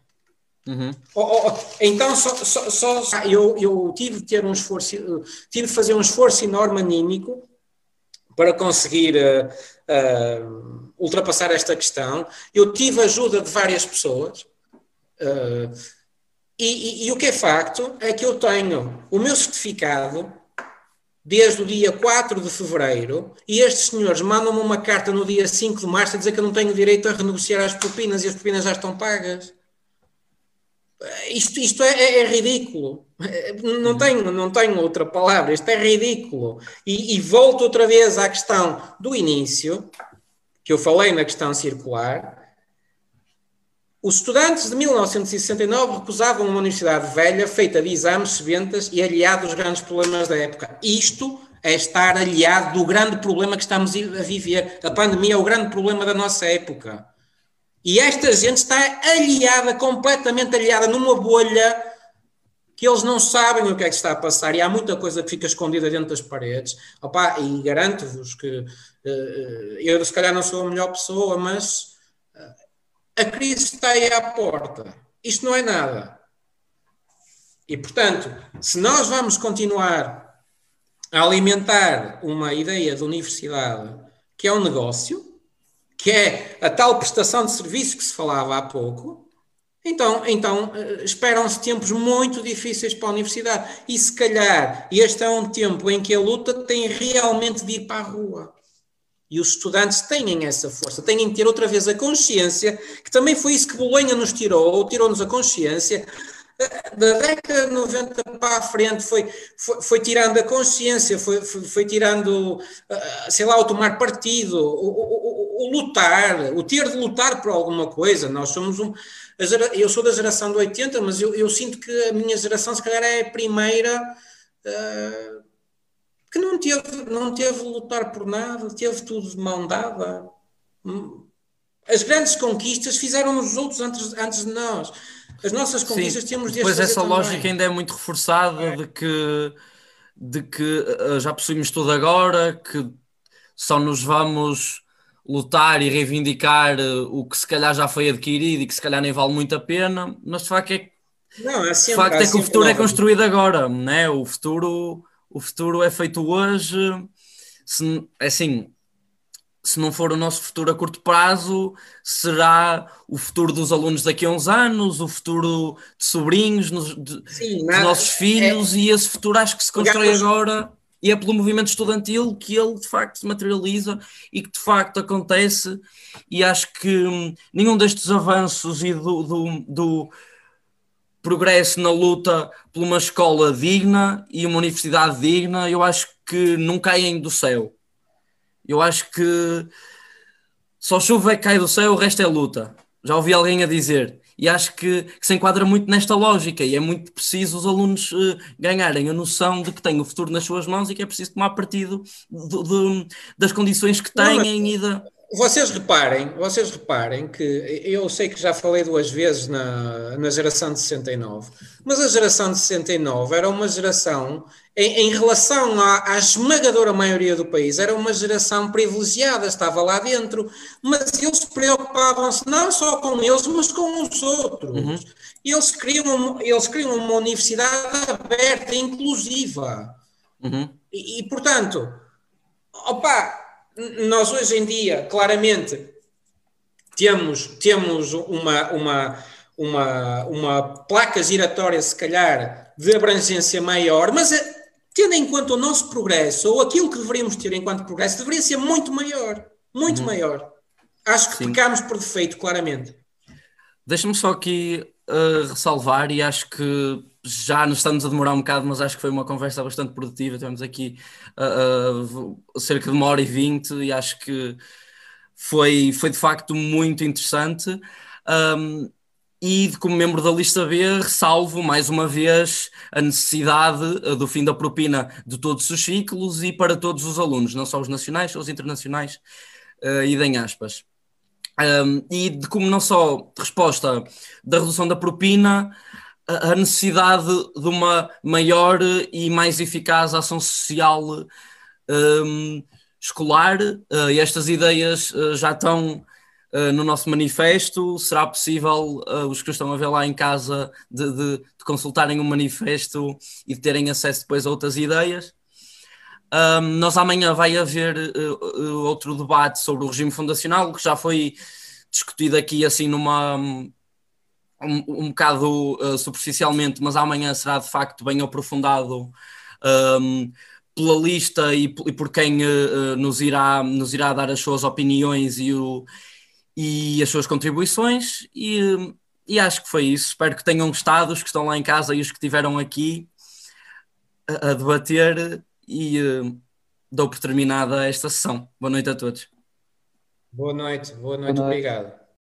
S3: Uhum. Oh, oh, então, só, só, só, eu, eu tive de ter um esforço, tive de fazer um esforço enorme anímico para conseguir uh, uh, ultrapassar esta questão. Eu tive ajuda de várias pessoas. Uh, e, e, e, o que é facto é que eu tenho o meu certificado desde o dia 4 de fevereiro e estes senhores mandam-me uma carta no dia 5 de março a dizer que eu não tenho direito a renegociar as propinas e as propinas já estão pagas. Isto, isto é, é, é ridículo. Não tenho, não tenho outra palavra. Isto é ridículo. E, e volto outra vez à questão do início, que eu falei na questão circular. Os estudantes de 1969 recusavam uma universidade velha, feita de exames, sebentas e aliado aos grandes problemas da época. Isto é estar aliado do grande problema que estamos a viver. A pandemia é o grande problema da nossa época. E esta gente está aliada, completamente aliada, numa bolha que eles não sabem o que é que está a passar e há muita coisa que fica escondida dentro das paredes. Opa, e garanto-vos que uh, eu, se calhar, não sou a melhor pessoa, mas a crise está aí à porta. Isto não é nada. E, portanto, se nós vamos continuar a alimentar uma ideia de universidade que é um negócio, que é a tal prestação de serviço que se falava há pouco, então, então eh, esperam-se tempos muito difíceis para a universidade. E se calhar este é um tempo em que a luta tem realmente de ir para a rua. E os estudantes têm essa força, têm de ter outra vez a consciência, que também foi isso que Bolonha nos tirou, tirou-nos a consciência da década de 90 para a frente foi, foi, foi tirando a consciência, foi, foi, foi, tirando, sei lá, o tomar partido, o, o, o, lutar, o ter de lutar por alguma coisa. Nós somos um. Eu sou da geração de 80, mas eu, eu sinto que a minha geração, se calhar, é a primeira. Uh, que não teve, não teve de lutar por nada, teve tudo de mão dada. Hum. As grandes conquistas fizeram os outros antes, antes de nós. As nossas conquistas Sim, temos
S1: de Pois essa também. lógica ainda é muito reforçada é. de que, de que uh, já possuímos tudo agora, que só nos vamos lutar e reivindicar uh, o que se calhar já foi adquirido e que se calhar nem vale muito a pena, mas de facto é,
S3: não, é sempre,
S1: de facto é que o futuro é construído agora, né? o futuro o futuro é feito hoje, se, é assim, se não for o nosso futuro a curto prazo, será o futuro dos alunos daqui a uns anos, o futuro de sobrinhos, de, Sim, dos nossos filhos, é, e esse futuro acho que se constrói agora e é pelo movimento estudantil que ele de facto se materializa e que de facto acontece, e acho que hum, nenhum destes avanços e do, do, do progresso na luta por uma escola digna e uma universidade digna, eu acho que não caem do céu. Eu acho que só chuva é que cai do céu, o resto é luta. Já ouvi alguém a dizer. E acho que, que se enquadra muito nesta lógica e é muito preciso os alunos uh, ganharem a noção de que têm o futuro nas suas mãos e que é preciso tomar partido de, de, das condições que têm não, e da
S3: vocês reparem, vocês reparem que eu sei que já falei duas vezes na, na geração de 69, mas a geração de 69 era uma geração, em, em relação à, à, esmagadora maioria do país, era uma geração privilegiada, estava lá dentro, mas eles preocupavam-se não só com eles, mas com os outros. Uhum. Eles, queriam, eles queriam uma universidade aberta, inclusiva. Uhum. E, e, portanto, opa, nós hoje em dia, claramente, temos, temos uma, uma, uma, uma placa giratória, se calhar, de abrangência maior, mas eh, tendo em conta o nosso progresso, ou aquilo que deveríamos ter enquanto progresso, deveria ser muito maior. Muito uhum. maior. Acho que Sim. pecamos por defeito, claramente.
S1: Deixa-me só aqui uh, ressalvar, e acho que já nos estamos a demorar um bocado, mas acho que foi uma conversa bastante produtiva. Tivemos aqui uh, uh, cerca de uma hora e vinte e acho que foi, foi de facto muito interessante. Um, e como membro da lista B, ressalvo mais uma vez a necessidade uh, do fim da propina de todos os ciclos e para todos os alunos, não só os nacionais, os internacionais, uh, aspas. Um, e de como não só resposta da redução da propina, a necessidade de uma maior e mais eficaz ação social um, escolar. Uh, estas ideias uh, já estão uh, no nosso manifesto. Será possível os que estão a ver lá em casa de, de, de, consultarem o manifesto e de terem acesso depois a outras ideias. Um, nós amanhã vai haver outro debate sobre o regime fundacional, que já foi discutido aqui assim numa um, um bocado uh, superficialmente, mas amanhã será de facto bem aprofundado um, pela lista e, e por quem uh, nos, irá, nos irá dar as suas opiniões e, o, e as suas contribuições. E, e acho que foi isso. Espero que tenham gostado, os que estão lá em casa e os que estiveram aqui a, a debater. E uh, dou por terminada esta sessão. Boa noite a todos.
S3: Boa noite, boa noite, boa noite. obrigado.